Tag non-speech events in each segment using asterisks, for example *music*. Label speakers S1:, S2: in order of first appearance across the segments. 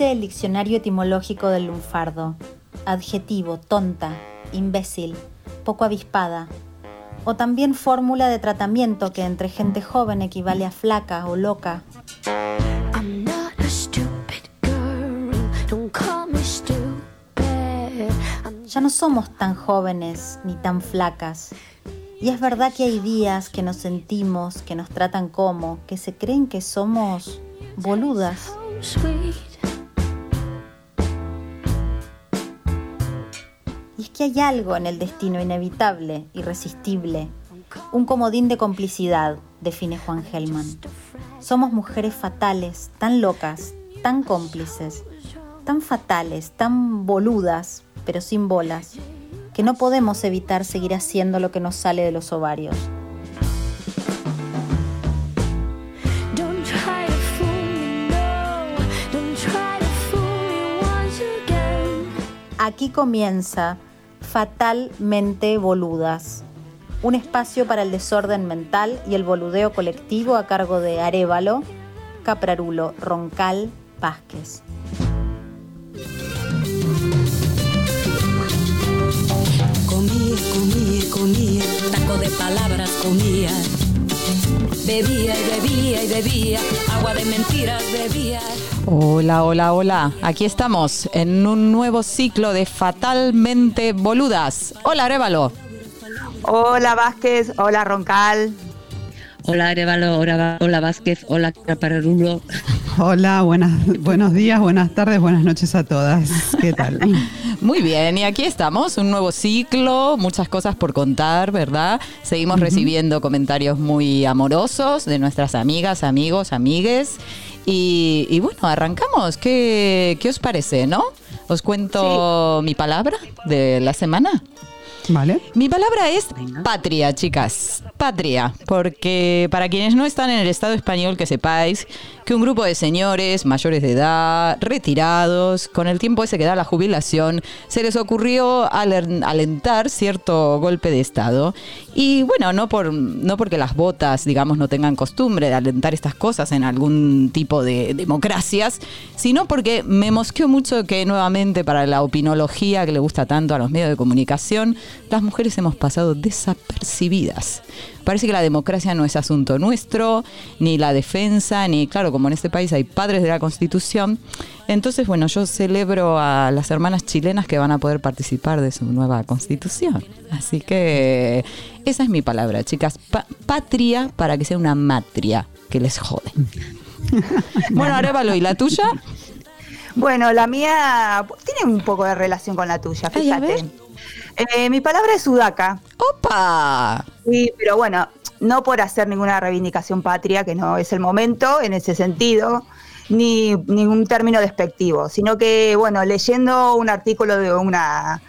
S1: Dice el diccionario etimológico del lunfardo. Adjetivo, tonta, imbécil, poco avispada. O también fórmula de tratamiento que entre gente joven equivale a flaca o loca. Ya no somos tan jóvenes ni tan flacas. Y es verdad que hay días que nos sentimos, que nos tratan como, que se creen que somos boludas. Que hay algo en el destino inevitable, irresistible, un comodín de complicidad, define Juan Gelman. Somos mujeres fatales, tan locas, tan cómplices, tan fatales, tan boludas, pero sin bolas, que no podemos evitar seguir haciendo lo que nos sale de los ovarios. Aquí comienza Fatalmente Boludas, un espacio para el desorden mental y el boludeo colectivo a cargo de Arevalo, Caprarulo, Roncal, Vázquez.
S2: Comía, comía, comía, taco de palabras comía. Bebía y bebía y bebía, agua de mentiras bebía.
S3: Hola, hola, hola. Aquí estamos en un nuevo ciclo de Fatalmente Boludas. Hola, Arevalo.
S4: Hola, Vázquez. Hola, Roncal.
S5: Hola, Arevalo. Hola, hola Vázquez. Hola, Caparulo.
S6: Hola, buenas, buenos días, buenas tardes, buenas noches a todas. ¿Qué tal? *laughs*
S3: Muy bien, y aquí estamos, un nuevo ciclo, muchas cosas por contar, ¿verdad? Seguimos recibiendo comentarios muy amorosos de nuestras amigas, amigos, amigues. Y, y bueno, arrancamos. ¿Qué, ¿Qué os parece, no? Os cuento mi palabra de la semana.
S6: Vale.
S3: Mi palabra es patria, chicas. Patria. Porque para quienes no están en el Estado español, que sepáis que un grupo de señores mayores de edad, retirados, con el tiempo ese que da la jubilación, se les ocurrió alen- alentar cierto golpe de Estado. Y bueno, no, por, no porque las botas, digamos, no tengan costumbre de alentar estas cosas en algún tipo de democracias, sino porque me mosqueó mucho que nuevamente para la opinología que le gusta tanto a los medios de comunicación, las mujeres hemos pasado desapercibidas. Parece que la democracia no es asunto nuestro, ni la defensa, ni claro, como en este país hay padres de la Constitución. Entonces, bueno, yo celebro a las hermanas chilenas que van a poder participar de su nueva Constitución. Así que esa es mi palabra, chicas. Pa- patria para que sea una matria que les jode. *laughs* bueno, Arevalo, ¿y la tuya?
S4: Bueno, la mía tiene un poco de relación con la tuya,
S3: Ay,
S4: fíjate. Eh, mi palabra es sudaca.
S3: ¡Opa!
S4: Sí, pero bueno, no por hacer ninguna reivindicación patria, que no es el momento en ese sentido, ni ningún término despectivo, sino que, bueno, leyendo un artículo de una,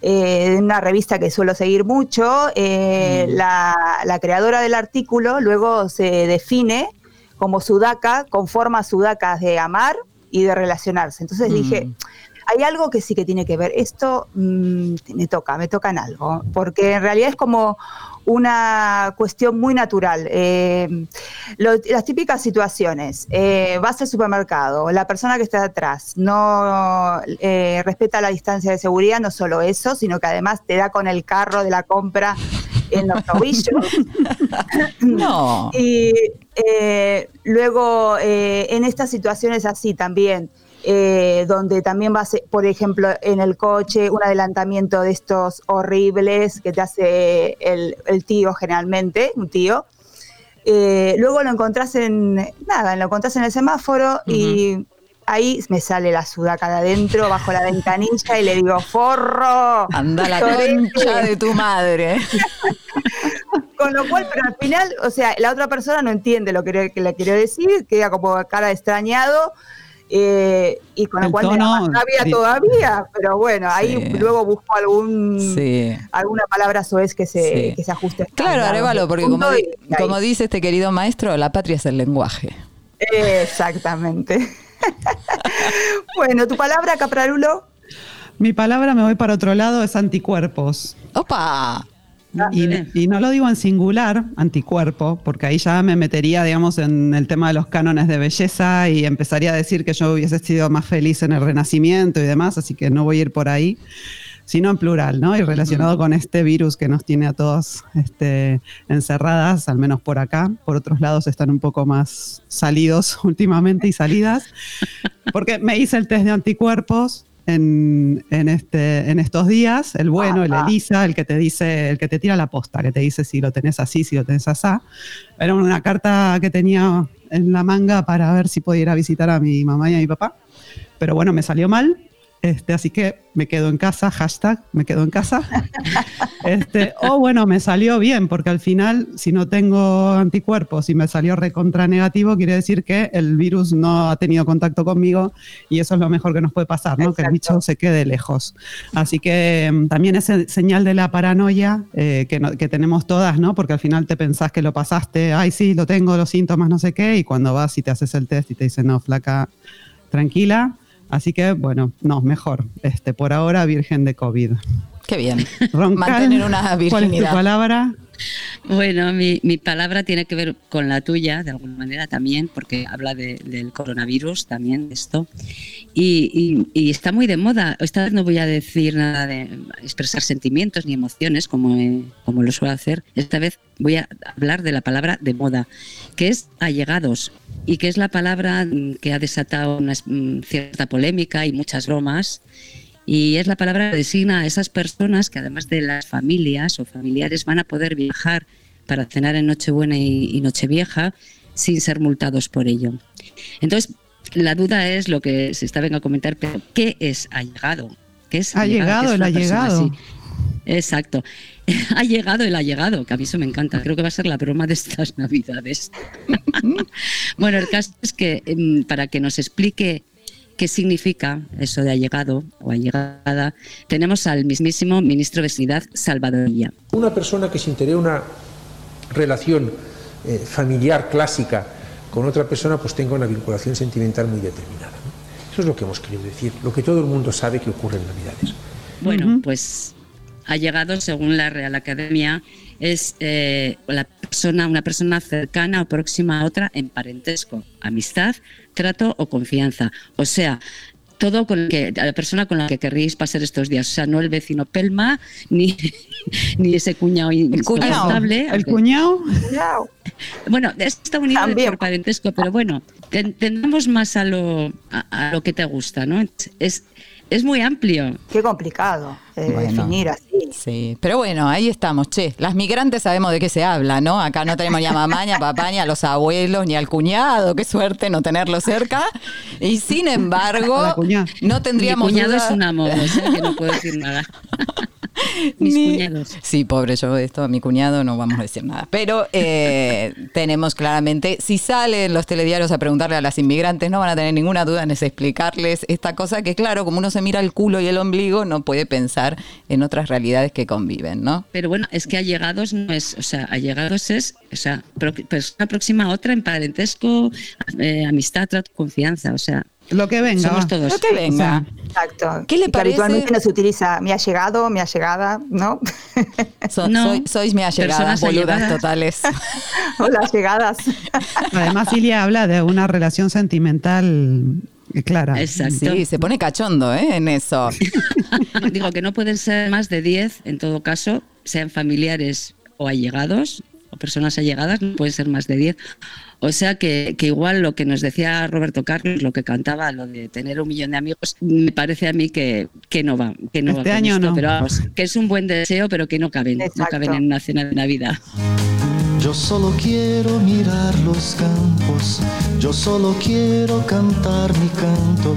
S4: eh, de una revista que suelo seguir mucho, eh, la, la creadora del artículo luego se define como sudaca, con formas sudacas de amar y de relacionarse. Entonces
S3: Mm.
S4: dije, hay algo que sí que tiene que ver. Esto mm, me toca, me toca en algo, porque en realidad es como una cuestión muy natural. Eh, lo- las típicas situaciones, eh, vas al supermercado, la persona que está atrás no eh, respeta la distancia de seguridad, no solo eso, sino que además te da con el carro de la compra en los tobillos. *laughs*
S3: No.
S4: Y eh, luego eh, en estas situaciones así también, eh, donde también va a ser, por ejemplo, en el coche, un adelantamiento de estos horribles que te hace el, el tío generalmente, un tío. Eh, luego lo encontrás en, nada, lo encontrás en el semáforo y ahí me sale la sudaca de adentro, bajo la ventanilla y le digo, forro.
S3: Anda la
S4: Sorete".
S3: concha de tu madre. *laughs*
S4: Con lo cual, pero al final, o sea, la otra persona no entiende lo que, que le quiero decir, queda como cara de extrañado. Eh, y con
S6: El
S4: cual me da
S6: tono,
S4: más rabia todavía, pero bueno, ahí
S3: Sí.
S4: luego busco algún
S3: Sí.
S4: alguna palabra soez que se,
S3: Sí.
S4: que se ajuste.
S3: Claro, Arevalo, porque como, di- como dice este querido maestro, la patria es el lenguaje.
S4: Exactamente. *laughs* bueno, tu palabra, Caprarulo.
S6: Mi palabra me voy para otro lado, es anticuerpos.
S3: ¡Opa!
S6: Y, no lo digo en singular, anticuerpo, porque ahí ya me metería, digamos, en el tema de los cánones de belleza y empezaría a decir que yo hubiese sido más feliz en el Renacimiento y demás, así que no voy a ir por ahí sino en plural, ¿no? Y relacionado con este virus que nos tiene a todos este, encerradas, al menos por acá. Por otros lados están un poco más salidos *laughs* últimamente y salidas, porque me hice el test de anticuerpos en, este, en estos días, el bueno, el ELISA, el que te dice, el que te tira la posta, que te dice si lo tenés así, si lo tenés así. Era una carta que tenía en la manga para ver si podía ir a visitar a mi mamá y a mi papá. Pero bueno, me salió mal este, así que me quedo en casa, hashtag, me quedo en casa. *laughs* Este, o bueno, me salió bien, porque al final, si no tengo anticuerpos y me salió recontra negativo, quiere decir que el virus no ha tenido contacto conmigo y eso es lo mejor que nos puede pasar, ¿no? Que el bicho se quede lejos. Así que mm, también es señal de la paranoia eh, que, que tenemos todas, ¿no? Porque al final te pensás que lo pasaste, ay, sí, lo tengo, los síntomas, no sé qué, y cuando vas y te haces el test y te dicen, no, flaca, tranquila, Así que, bueno, no, mejor. Este, por ahora, virgen de COVID.
S3: Qué bien. Mantener una virginidad. ¿Cuál
S6: es tu palabra?
S5: Bueno, mi, palabra tiene que ver con la tuya, de alguna manera también, porque habla del coronavirus también, de esto. Y, está muy de moda. Esta vez no voy a decir nada de expresar sentimientos ni emociones, como, como lo suelo hacer. Esta vez voy a hablar de la palabra de moda, que es allegados, y que es la palabra que ha desatado una mm, cierta polémica y muchas bromas y es la palabra que designa a esas personas que además de las familias o familiares van a poder viajar para cenar en Nochebuena y, Nochevieja sin ser multados por ello. Entonces, la duda es lo que se está venga a comentar, pero ¿qué es allegado? ¿Qué es
S6: ha llegado el allegado.
S5: Exacto. *laughs* Ha llegado el allegado, que a mí eso me encanta. Creo que va a ser la broma de estas *laughs* Navidades. *laughs* bueno, el caso es que em, para que nos explique qué significa eso de allegado o allegada, tenemos al mismísimo ministro de Sanidad, Salvador
S7: Una persona que sin tener una relación eh, familiar clásica con otra persona, pues tenga una vinculación sentimental muy determinada. Eso es lo que hemos querido decir, lo que todo el mundo sabe que ocurre en Navidades.
S5: Bueno, pues ha llegado, según la Real Academia, es eh, la persona, una persona cercana o próxima a otra en parentesco, amistad, trato o confianza. O sea, todo con que, la persona con la que querríais pasar estos días. O sea, no el vecino Pelma, *laughs* ni, ni ese cuñado
S6: el cuñado. ¿El cuñado?
S5: Bueno, está unido por parentesco, pero bueno, tendamos más a lo, a, lo que te gusta, ¿no? Es, es muy amplio.
S4: Qué complicado eh, definir así.
S3: Sí, pero bueno, ahí estamos, che. Las migrantes sabemos de qué se habla, ¿no? Acá no tenemos ni a mamá, ni a papá, ni a los abuelos, ni al cuñado. Qué suerte no tenerlo cerca. Y sin embargo, no tendríamos.
S5: Mi cuñado es un amor, o que no puedo decir nada. *laughs* Mis cuñados.
S3: Sí, pobre yo, esto a mi cuñado no vamos a decir nada. Pero eh, *laughs* tenemos claramente, si salen los telediarios a preguntarle a las inmigrantes, no van a tener ninguna duda en explicarles esta cosa que, claro, como uno se mira el culo y el ombligo, no puede pensar en otras realidades que conviven, ¿no?
S5: Pero bueno, es que allegados no es, o sea, allegados es, o sea, persona próxima a otra en parentesco, eh, amistad, confianza, o sea,
S6: lo que venga.
S5: Somos todos.
S3: Lo que venga.
S4: Exacto. ¿Qué le parece? Habitualmente no se utiliza me ha llegado, me ha llegada, ¿no? *laughs*
S3: no. sois me ha llegado, boludas totales. *laughs*
S4: Hola, llegadas. *laughs*
S6: Además, Silvia habla de una relación sentimental clara.
S3: Exacto. Sí, se pone cachondo ¿eh? en eso.
S5: Digo que no pueden ser más de 10, en todo caso, sean familiares o allegados, personas allegadas, no pueden ser más de 10 o sea que, igual lo que nos decía Roberto Carlos, lo que cantaba, lo de tener un millón de amigos, me parece a mí que, no va, que no
S6: este año no.
S5: pero vamos, que es un buen deseo, pero que no caben, no caben en una cena de Navidad.
S8: Yo solo quiero mirar los campos, yo solo quiero cantar mi canto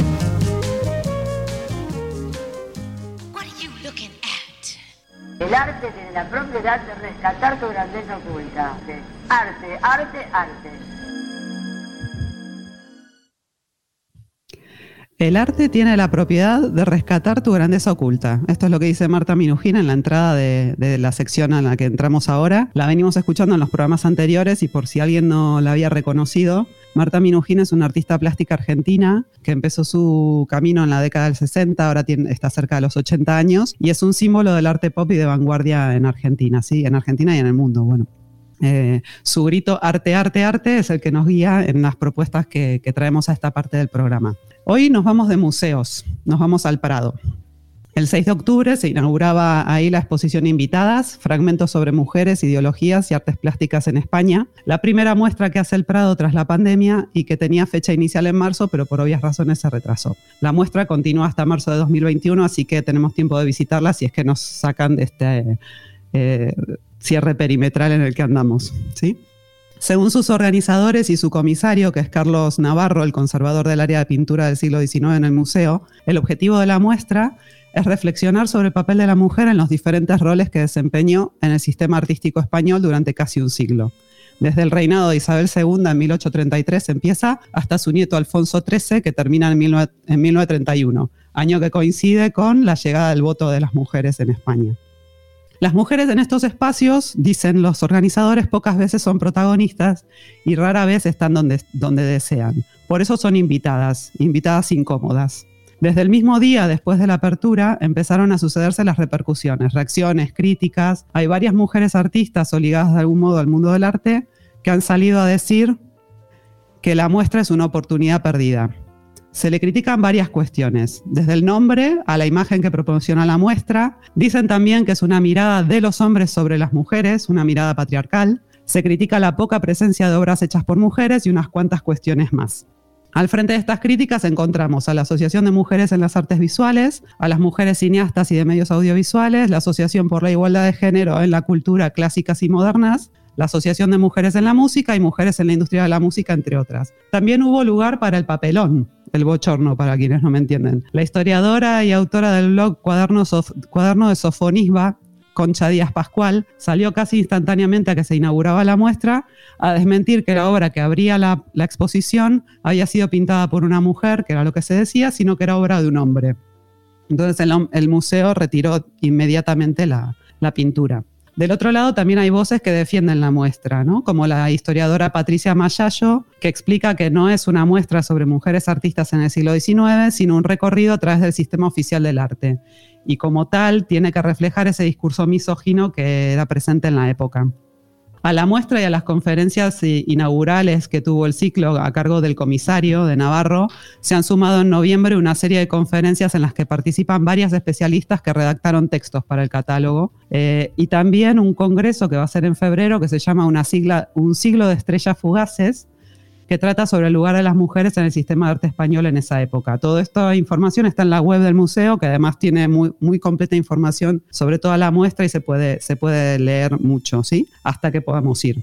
S9: El arte tiene la propiedad de rescatar tu grandeza oculta. Arte, arte, arte.
S6: El arte tiene la propiedad de rescatar tu grandeza oculta. Esto es lo que dice Marta Minujina en la entrada de, la sección en la que entramos ahora. La venimos escuchando en los programas anteriores y por si alguien no la había reconocido, Marta Minujina es una artista plástica argentina que empezó su camino en la década del 60, ahora tiene, está cerca de los 80 años y es un símbolo del arte pop y de vanguardia en Argentina, ¿sí? En Argentina y en el mundo, bueno. Eh, su grito arte, arte, arte es el que nos guía en las propuestas que traemos a esta parte del programa. Hoy nos vamos de museos, nos vamos al Prado. El 6 de octubre se inauguraba ahí la exposición Invitadas, fragmentos sobre mujeres, ideologías y artes plásticas en España, la primera muestra que hace el Prado tras la pandemia y que tenía fecha inicial en marzo, pero por obvias razones se retrasó. La muestra continúa hasta marzo de 2021, así que tenemos tiempo de visitarla si es que nos sacan de este eh, cierre perimetral en el que andamos. ¿sí? Según sus organizadores y su comisario, que es Carlos Navarro, el conservador del área de pintura del siglo XIX en el museo, el objetivo de la muestra es reflexionar sobre el papel de la mujer en los diferentes roles que desempeñó en el sistema artístico español durante casi un siglo. Desde el reinado de Isabel II en 1833 empieza hasta su nieto Alfonso XIII, que termina en, 1931, año que coincide con la llegada del voto de las mujeres en España. Las mujeres en estos espacios, dicen los organizadores, pocas veces son protagonistas y rara vez están donde, desean. Por eso son invitadas, invitadas incómodas. Desde el mismo día después de la apertura empezaron a sucederse las repercusiones, reacciones, críticas. Hay varias mujeres artistas o ligadas de algún modo al mundo del arte que han salido a decir que la muestra es una oportunidad perdida. Se le critican varias cuestiones, desde el nombre a la imagen que proporciona la muestra. Dicen también que es una mirada de los hombres sobre las mujeres, una mirada patriarcal. Se critica la poca presencia de obras hechas por mujeres y unas cuantas cuestiones más. Al frente de estas críticas encontramos a la Asociación de Mujeres en las Artes Visuales, a las mujeres cineastas y de medios audiovisuales, la Asociación por la Igualdad de Género en la Cultura Clásicas y Modernas, la Asociación de Mujeres en la Música y Mujeres en la Industria de la Música, entre otras. También hubo lugar para el papelón, el bochorno para quienes no me entienden. La historiadora y autora del blog Cuaderno, Cuaderno de Sofonisba, Concha Díaz Pascual, salió casi instantáneamente a que se inauguraba la muestra a desmentir que la obra que abría la, exposición había sido pintada por una mujer, que era lo que se decía, sino que era obra de un hombre. Entonces el, museo retiró inmediatamente la pintura. Del otro lado también hay voces que defienden la muestra, ¿no? como la historiadora Patricia Mayayo, que explica que no es una muestra sobre mujeres artistas en el siglo XIX, sino un recorrido a través del sistema oficial del arte. Y como tal, tiene que reflejar ese discurso misógino que era presente en la época. A la muestra y a las conferencias inaugurales que tuvo el ciclo a cargo del comisario de Navarro, se han sumado en noviembre una serie de conferencias en las que participan varias especialistas que redactaron textos para el catálogo eh, y también un congreso que va a ser en febrero que se llama una sigla, Un siglo de estrellas fugaces, que trata sobre el lugar de las mujeres en el sistema de arte español en esa época. Toda esta información está en la web del museo, que además tiene muy, completa información sobre toda la muestra y se puede, se puede leer mucho, ¿sí? Hasta que podamos ir.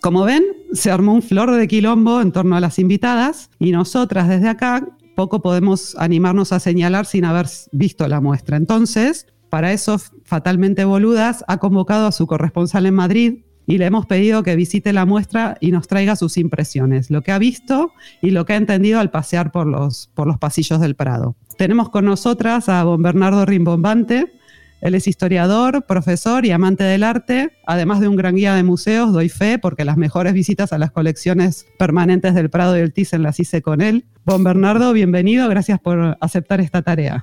S6: Como ven, se armó un flor de quilombo en torno a las invitadas y nosotras desde acá poco podemos animarnos a señalar sin haber visto la muestra. Entonces, para eso, fatalmente boludas, ha convocado a su corresponsal en Madrid, y le hemos pedido que visite la muestra y nos traiga sus impresiones, lo que ha visto y lo que ha entendido al pasear por los, por los pasillos del Prado. Tenemos con nosotras a don Bernardo Rimbombante. Él es historiador, profesor y amante del arte, además de un gran guía de museos, doy fe, porque las mejores visitas a las colecciones permanentes del Prado y el Thyssen las hice con él. Don Bernardo, bienvenido, gracias por aceptar esta tarea.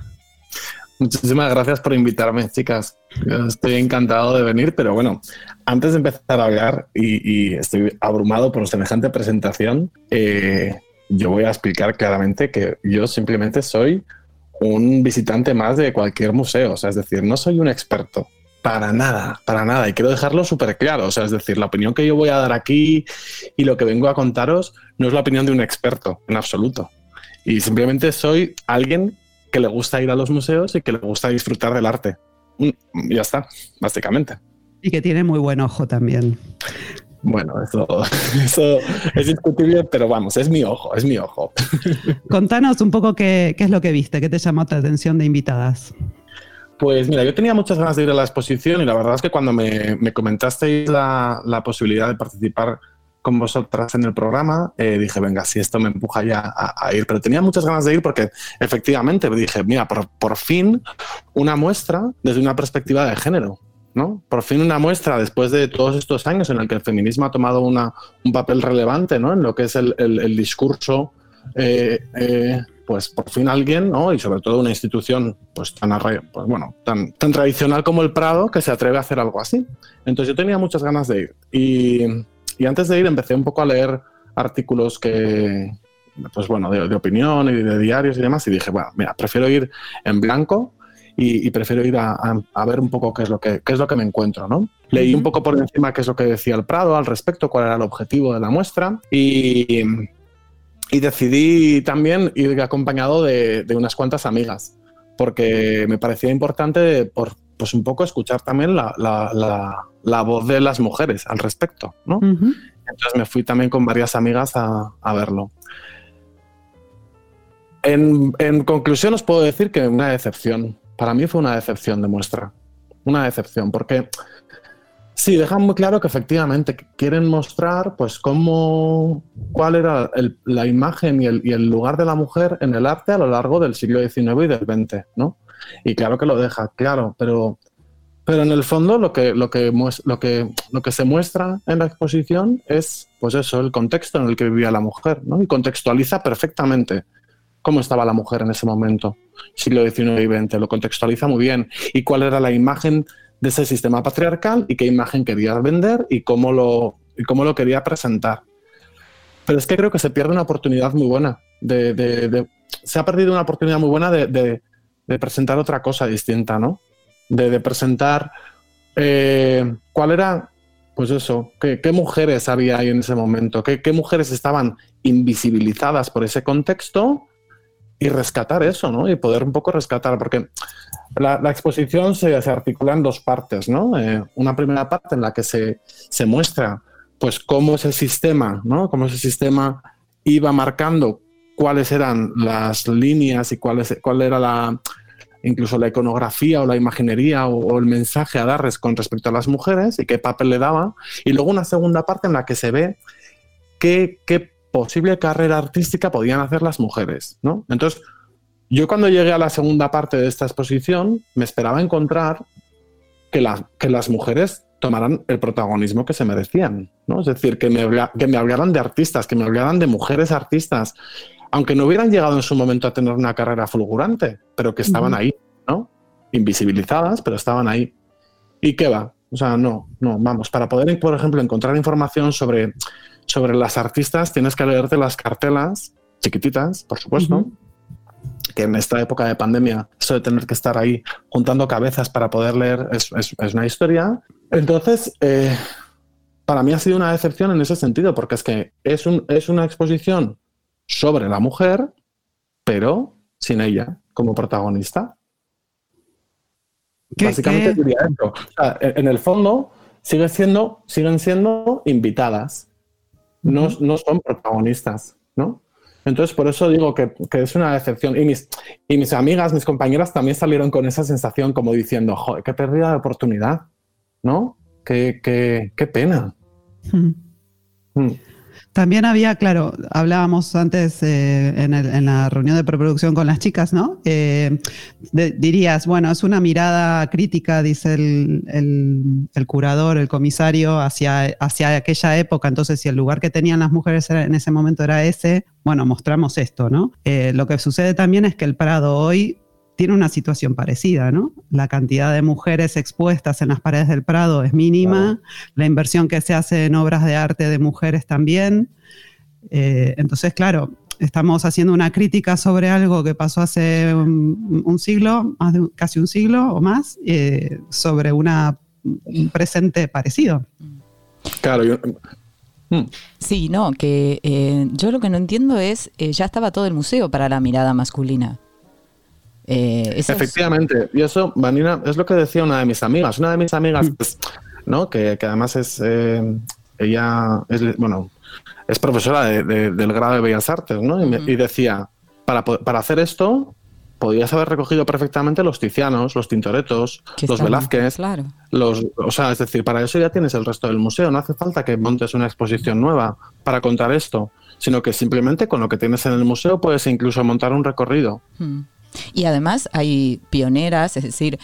S10: Muchísimas gracias por invitarme, chicas. Estoy encantado de venir, pero bueno, antes de empezar a hablar, y, estoy abrumado por semejante presentación, eh, yo voy a explicar claramente que yo simplemente soy un visitante más de cualquier museo, o sea, es decir, no soy un experto. Para nada, para nada. Y quiero dejarlo súper claro. O sea, es decir, la opinión que yo voy a dar aquí y lo que vengo a contaros no es la opinión de un experto, en absoluto. Y simplemente soy alguien que le gusta ir a los museos y que le gusta disfrutar del arte. Y ya está, básicamente.
S6: Y que tiene muy buen ojo también.
S10: Bueno, eso, *laughs* es discutible, pero vamos, es mi ojo, es mi ojo. *laughs*
S6: Contanos un poco qué, qué es lo que viste, qué te llamó la atención de invitadas.
S10: Pues mira, yo tenía muchas ganas de ir a la exposición y la verdad es que cuando me, me comentasteis la, la, posibilidad de participar con vosotras en el programa, eh, dije, venga, si esto me empuja ya a, ir. Pero tenía muchas ganas de ir porque efectivamente dije, mira, por, por fin una muestra desde una perspectiva de género. ¿no? Por fin una muestra después de todos estos años en el que el feminismo ha tomado una, un papel relevante ¿no? en lo que es el, el, el discurso eh, eh, pues por fin alguien, ¿no? y sobre todo una institución pues tan, pues, bueno, tan, tan tradicional como el Prado, que se atreve a hacer algo así. Entonces yo tenía muchas ganas de ir. Y, y antes de ir empecé un poco a leer artículos que, pues bueno, de, de, opinión y de diarios y demás, y dije, bueno, mira, prefiero ir en blanco y, y prefiero ir a, a, a, ver un poco qué es lo que, qué es lo que me encuentro, ¿no? Leí un poco por encima qué es lo que decía el Prado al respecto, cuál era el objetivo de la muestra y y decidí también ir acompañado de, de, unas cuantas amigas, porque me parecía importante, por, pues un poco escuchar también la, la, la, la voz de las mujeres al respecto, ¿no? Uh -huh. Entonces me fui también con varias amigas a, a verlo. En, en, conclusión os puedo decir que una decepción. Para mí fue una decepción de muestra. Una decepción, porque Sí, dejan muy claro que efectivamente quieren mostrar pues cómo, cuál era el, la imagen y el, y el, lugar de la mujer en el arte a lo largo del siglo XIX y del XX, ¿no? Y claro que lo deja, claro, pero, pero en el fondo lo que, lo, que, lo, que, lo que se muestra en la exposición es, pues eso, el contexto en el que vivía la mujer, ¿no? Y contextualiza perfectamente cómo estaba la mujer en ese momento, siglo XIX y XX, lo contextualiza muy bien. Y cuál era la imagen de ese sistema patriarcal y qué imagen quería vender y cómo lo, y cómo lo quería presentar. Pero es que creo que se pierde una oportunidad muy buena. De, de, de se ha perdido una oportunidad muy buena de, presentar otra cosa distinta, ¿no? De, presentar eh, cuál era, pues eso, qué, mujeres había ahí en ese momento, qué, mujeres estaban invisibilizadas por ese contexto y rescatar eso, ¿no? Y poder un poco rescatar, porque la, exposición se, se, articula en dos partes, ¿no? Eh, una primera parte en la que se, se, muestra, pues, cómo ese sistema, ¿no? Cómo ese sistema iba marcando cuáles eran las líneas y cuál, es, cuál era la, incluso la iconografía o la imaginería o, el mensaje a darles con respecto a las mujeres y qué papel le daba. Y luego una segunda parte en la que se ve qué, qué posible carrera artística podían hacer las mujeres, ¿no? Entonces, yo cuando llegué a la segunda parte de esta exposición, me esperaba encontrar que, la, que las mujeres tomaran el protagonismo que se merecían, ¿no? Es decir, que me, que me hablaran de artistas, que me hablaran de mujeres artistas, aunque no hubieran llegado en su momento a tener una carrera fulgurante, pero que estaban uh -huh. ahí, ¿no? Invisibilizadas, pero estaban ahí. ¿Y qué va? O sea, no, no, vamos, para poder, por ejemplo, encontrar información sobre sobre las artistas tienes que leerte las cartelas chiquititas, por supuesto, uh -huh. que en esta época de pandemia, eso de tener que estar ahí juntando cabezas para poder leer es, es, es una historia. Entonces, eh, para mí ha sido una decepción en ese sentido, porque es que es, un, es una exposición sobre la mujer, pero sin ella como protagonista. ¿Qué, Básicamente qué? diría eso. O sea, en el fondo, sigue siendo, siguen siendo invitadas no, no son protagonistas, ¿no? Entonces, por eso digo que, que, es una decepción. Y mis, y mis amigas, mis compañeras también salieron con esa sensación como diciendo, joder, qué pérdida de oportunidad, ¿no? Qué, qué, qué pena.
S6: Mm. Mm. También había, claro, hablábamos antes eh, en, el, en, la reunión de preproducción con las chicas, ¿no? Eh, dirías, bueno, es una mirada crítica, dice el, curador, el comisario, hacia, hacia aquella época. Entonces, si el lugar que tenían las mujeres en ese momento era ese, bueno, mostramos esto, ¿no? Eh, lo que sucede también es que el Prado hoy tiene una situación parecida, ¿no? La cantidad de mujeres expuestas en las paredes del Prado es mínima, claro. la inversión que se hace en obras de arte de mujeres también. Eh, entonces, claro, estamos haciendo una crítica sobre algo que pasó hace un, un siglo, más de casi un siglo o más, eh, sobre una, un presente parecido.
S10: Claro, yo,
S3: Hmm. Sí, no, que eh, yo lo que no entiendo es, eh, ya estaba todo el museo para la mirada masculina.
S10: Eh, Efectivamente, y eso, Vanina, es lo que decía una de mis amigas. Una de mis amigas, pues, ¿no? que, que, además es, eh, ella es, bueno, es profesora de, de, del grado de Bellas Artes, ¿no? Y, me, y decía, para, para, hacer esto, podías haber recogido perfectamente los Tizianos, los Tintoretos, los Velázquez.
S3: Claro.
S10: Los, o sea, es decir, para eso ya tienes el resto del museo. No hace falta que montes una exposición nueva para contar esto, sino que simplemente con lo que tienes en el museo puedes incluso montar un recorrido.
S3: Hmm. Y además hay pioneras, es decir,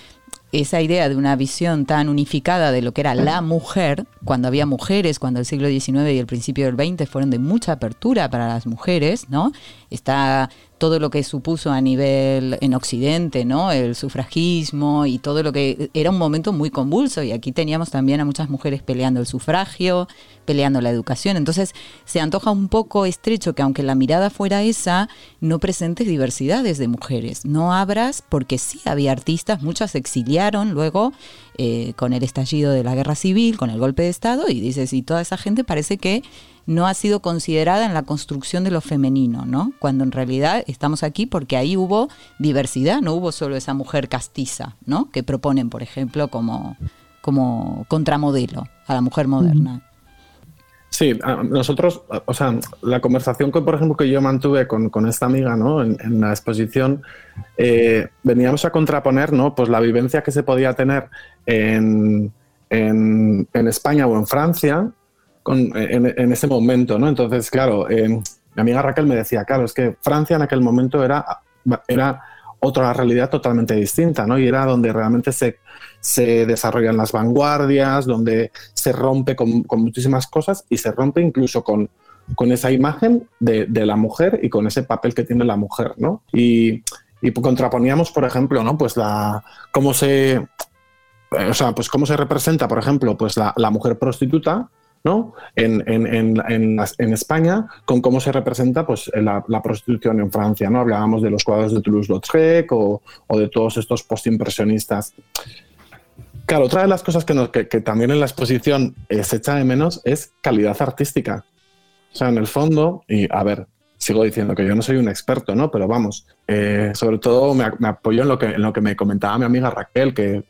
S3: esa idea de una visión tan unificada de lo que era la mujer, cuando había mujeres, cuando el siglo XIX y el principio del XX fueron de mucha apertura para las mujeres, ¿no? Está todo lo que supuso a nivel en Occidente, ¿no? El sufragismo y todo lo que era un momento muy convulso y aquí teníamos también a muchas mujeres peleando el sufragio, peleando la educación. Entonces se antoja un poco estrecho que aunque la mirada fuera esa, no presentes diversidades de mujeres, no abras porque sí había artistas, muchas se exiliaron luego eh, con el estallido de la guerra civil, con el golpe de Estado y dices, y toda esa gente parece que no ha sido considerada en la construcción de lo femenino, ¿no? Cuando en realidad estamos aquí porque ahí hubo diversidad, no hubo solo esa mujer castiza, ¿no? Que proponen, por ejemplo, como, como contramodelo a la mujer moderna.
S10: Sí, nosotros, o sea, la conversación que, por ejemplo, que yo mantuve con, esta amiga, ¿no? En, la exposición, eh, veníamos a contraponer, ¿no? Pues la vivencia que se podía tener en, en, en España o en Francia en, ese momento, ¿no? Entonces, claro, eh, mi amiga Raquel me decía, claro, es que Francia en aquel momento era, era otra realidad totalmente distinta, ¿no? Y era donde realmente se, se desarrollan las vanguardias, donde se rompe con, muchísimas cosas y se rompe incluso con, con esa imagen de, de, la mujer y con ese papel que tiene la mujer, ¿no? Y, y contraponíamos, por ejemplo, ¿no? Pues la, cómo se, o sea, pues cómo se representa, por ejemplo, pues la mujer prostituta, ¿no? En, en, en, en, España con cómo se representa pues, la, prostitución en Francia. ¿no? Hablábamos de los cuadros de Toulouse-Lautrec o, o, de todos estos postimpresionistas. Claro, otra de las cosas que, que, que también en la exposición eh, se echa de menos es calidad artística. O sea, en el fondo, y a ver, sigo diciendo que yo no soy un experto, ¿no? Pero vamos, eh, sobre todo me, apoyo en lo, que, me comentaba mi amiga Raquel, que,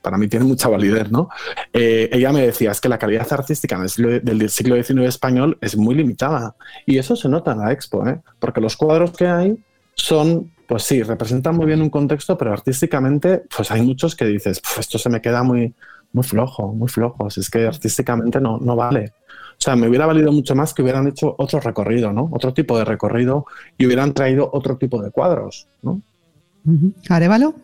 S10: para mí tiene mucha validez, ¿no? Eh, ella me decía, es que la calidad artística del siglo, del siglo XIX español es muy limitada. Y eso se nota en la expo, ¿eh? Porque los cuadros que hay son, pues sí, representan muy bien un contexto, pero artísticamente, pues hay muchos que dices, esto se me queda muy, flojo, muy flojo. Es que artísticamente no, no vale. O sea, me hubiera valido mucho más que hubieran hecho otro recorrido, ¿no? Otro tipo de recorrido y hubieran traído otro tipo de cuadros, ¿no?
S6: ¿Arevalo?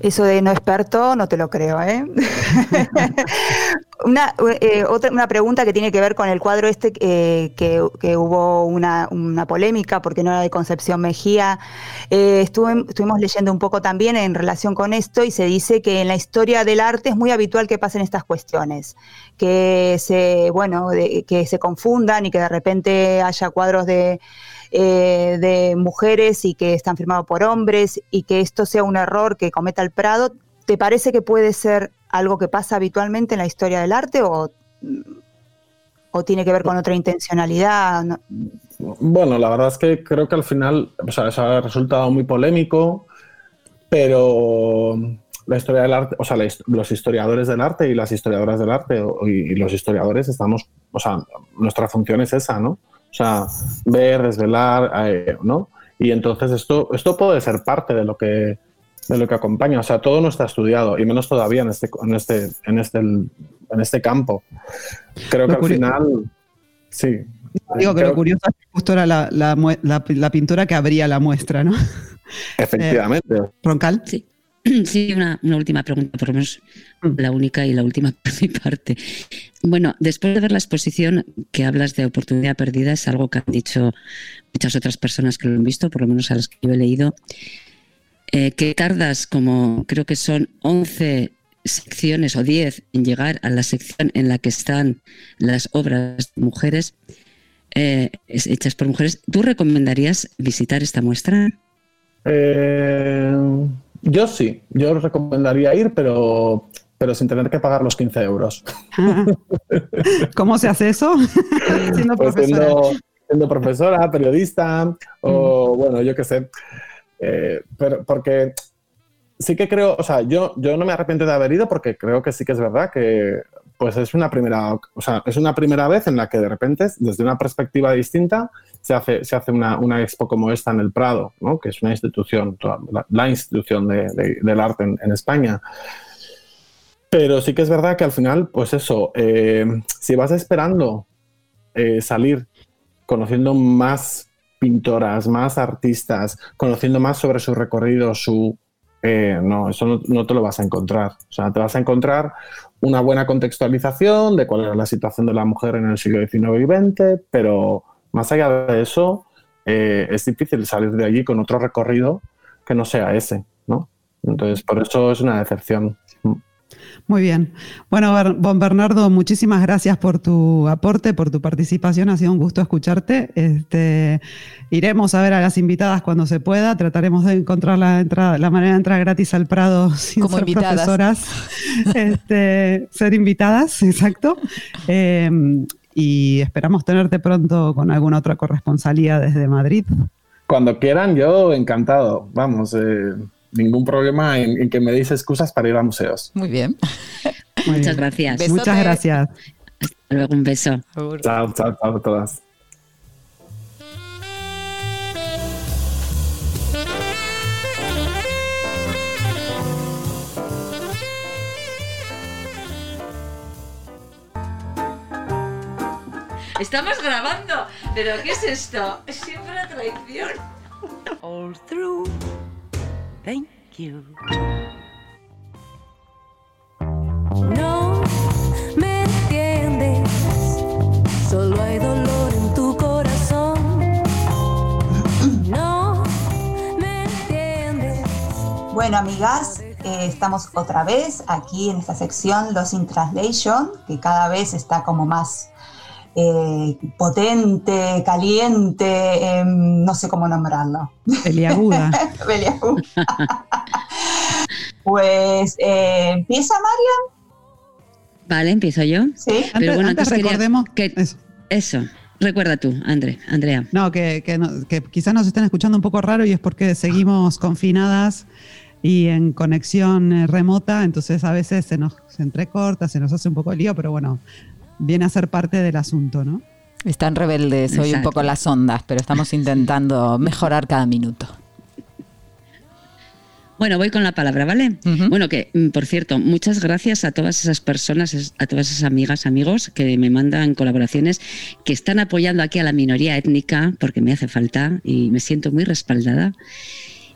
S4: Eso de no experto no te lo creo, ¿eh? *laughs* una, eh, otra, una pregunta que tiene que ver con el cuadro este eh, que, hubo una, polémica porque no era de Concepción Mejía. Eh, estuvimos leyendo un poco también en relación con esto y se dice que en la historia del arte es muy habitual que pasen estas cuestiones, que se, bueno, que se confundan y que de repente haya cuadros de eh, de mujeres y que están firmados por hombres y que esto sea un error que cometa el Prado, ¿te parece que puede ser algo que pasa habitualmente en la historia del arte o, o tiene que ver con otra intencionalidad?
S10: Bueno, la verdad es que creo que al final, o sea, eso ha resultado muy polémico, pero la historia del arte, o sea, los historiadores del arte y las historiadoras del arte y, y los historiadores estamos, o sea, nuestra función es esa, ¿no? O sea, ver, desvelar, eh, ¿no? Y entonces esto, esto puede ser parte de lo que de lo que acompaña. O sea, todo no está estudiado, y menos todavía en este, en este, en este, en este campo. Creo que al final, sí.
S6: Digo que lo curioso es que justo era la, la, la, pintura que abría la muestra, ¿no? *laughs*
S10: Efectivamente.
S6: Eh, Roncal.
S5: Sí. *clears throat* Sí, una, última pregunta, por lo menos mm. la única y la última *laughs* por mi parte. Bueno, después de ver la exposición que hablas de oportunidad perdida, es algo que han dicho muchas otras personas que lo han visto, por lo menos a las que yo he leído, eh, que tardas como creo que son 11 secciones o 10 en llegar a la sección en la que están las obras de mujeres eh, hechas por mujeres. ¿Tú recomendarías visitar esta muestra?
S10: Eh yo sí, yo recomendaría ir, pero, pero sin tener que pagar los 15 euros. *laughs*
S6: ¿Cómo se hace eso? *laughs*
S10: siendo, pues profesora. Siendo, profesora, periodista, o bueno, yo qué sé. Eh, pero porque sí que creo, o sea, yo, yo no me arrepiento de haber ido porque creo que sí que es verdad que pues es una primera, o sea, es una primera vez en la que de repente, desde una perspectiva distinta, se hace, se hace una, una expo como esta en el Prado, ¿no? que es una institución, la, institución de, de, del arte en, España. Pero sí que es verdad que al final, pues eso, eh, si vas esperando eh, salir conociendo más pintoras, más artistas, conociendo más sobre su recorrido, su... Eh, no, eso no, te lo vas a encontrar. O sea, te vas a encontrar una buena contextualización de cuál era la situación de la mujer en el siglo XIX y XX, pero más allá de eso, eh, es difícil salir de allí con otro recorrido que no sea ese, ¿no? Entonces, por eso es una decepción.
S6: Muy bien. Bueno, Bon Bernardo, muchísimas gracias por tu aporte, por tu participación. Ha sido un gusto escucharte. Este, iremos a ver a las invitadas cuando se pueda. Trataremos de encontrar la, entrada, la manera de entrar gratis al Prado *laughs* sin
S3: Como
S6: ser
S3: invitadas.
S6: profesoras. Este, ser invitadas, *laughs* exacto. Eh, y esperamos tenerte pronto con alguna otra corresponsalía desde Madrid.
S10: Cuando quieran, yo encantado. Vamos. Eh ningún problema en, en, que me deis excusas para ir a museos.
S3: Muy bien.
S5: Muy Muchas bien. gracias.
S6: Besote. Muchas gracias.
S5: Hasta luego, un beso.
S10: Chao, chao, chao a todas.
S11: Estamos grabando, pero ¿qué es esto? Siempre la traición. All through. Thank you.
S2: No me entiendes, solo hay dolor en tu corazón. No me entiendes.
S4: Bueno, amigas, eh, estamos otra vez aquí en esta sección Los in Translation, que cada vez está como más eh, potente, caliente, eh, no sé cómo nombrarlo.
S6: Peliaguda. *laughs*
S4: Peliaguda. pues, eh, ¿empieza Marian?
S5: Vale, empiezo yo.
S4: Sí.
S5: Pero
S6: antes,
S5: bueno,
S6: antes recordemos
S5: que eso. eso. Recuerda tú, André, Andrea.
S6: No, que, que, no, que quizás nos estén escuchando un poco raro y es porque seguimos confinadas y en conexión eh, remota, entonces a veces se nos se entrecorta, se nos hace un poco lío, pero bueno, viene a ser parte del asunto, ¿no?
S3: Están rebeldes hoy un poco las ondas, pero estamos intentando *laughs* mejorar cada minuto.
S5: Bueno, voy con la palabra, ¿vale? Uh -huh. Bueno, que por cierto, muchas gracias a todas esas personas, a todas esas amigas, amigos que me mandan colaboraciones, que están apoyando aquí a la minoría étnica, porque me hace falta y me siento muy respaldada.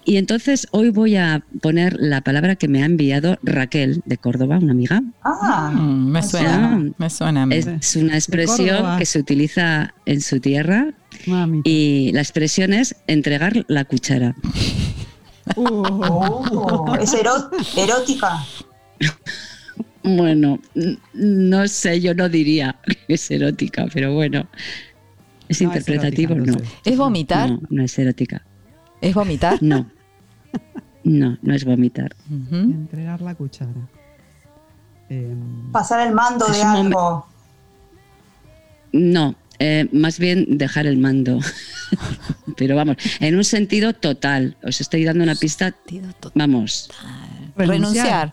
S5: Y entonces hoy voy a poner la palabra que me ha enviado Raquel de Córdoba, una amiga.
S4: Ah,
S3: mm, me suena, ah, me suena.
S5: Es una expresión que se utiliza en su tierra Mamita. y la expresión es entregar la cuchara. *laughs*
S4: Oh, es eró erótica.
S5: Bueno, no sé, yo no diría que es erótica, pero bueno, es no, interpretativo,
S6: es
S5: no.
S3: ¿Es vomitar?
S5: No, no es erótica.
S3: ¿Es vomitar?
S5: No. No, no es vomitar.
S6: Uh -huh. Entregar la cuchara.
S4: Eh, Pasar el mando de algo.
S5: No, eh, más bien dejar el mando. *laughs* Pero vamos, en un sentido total. Os estoy dando una pista. Vamos.
S3: Renunciar.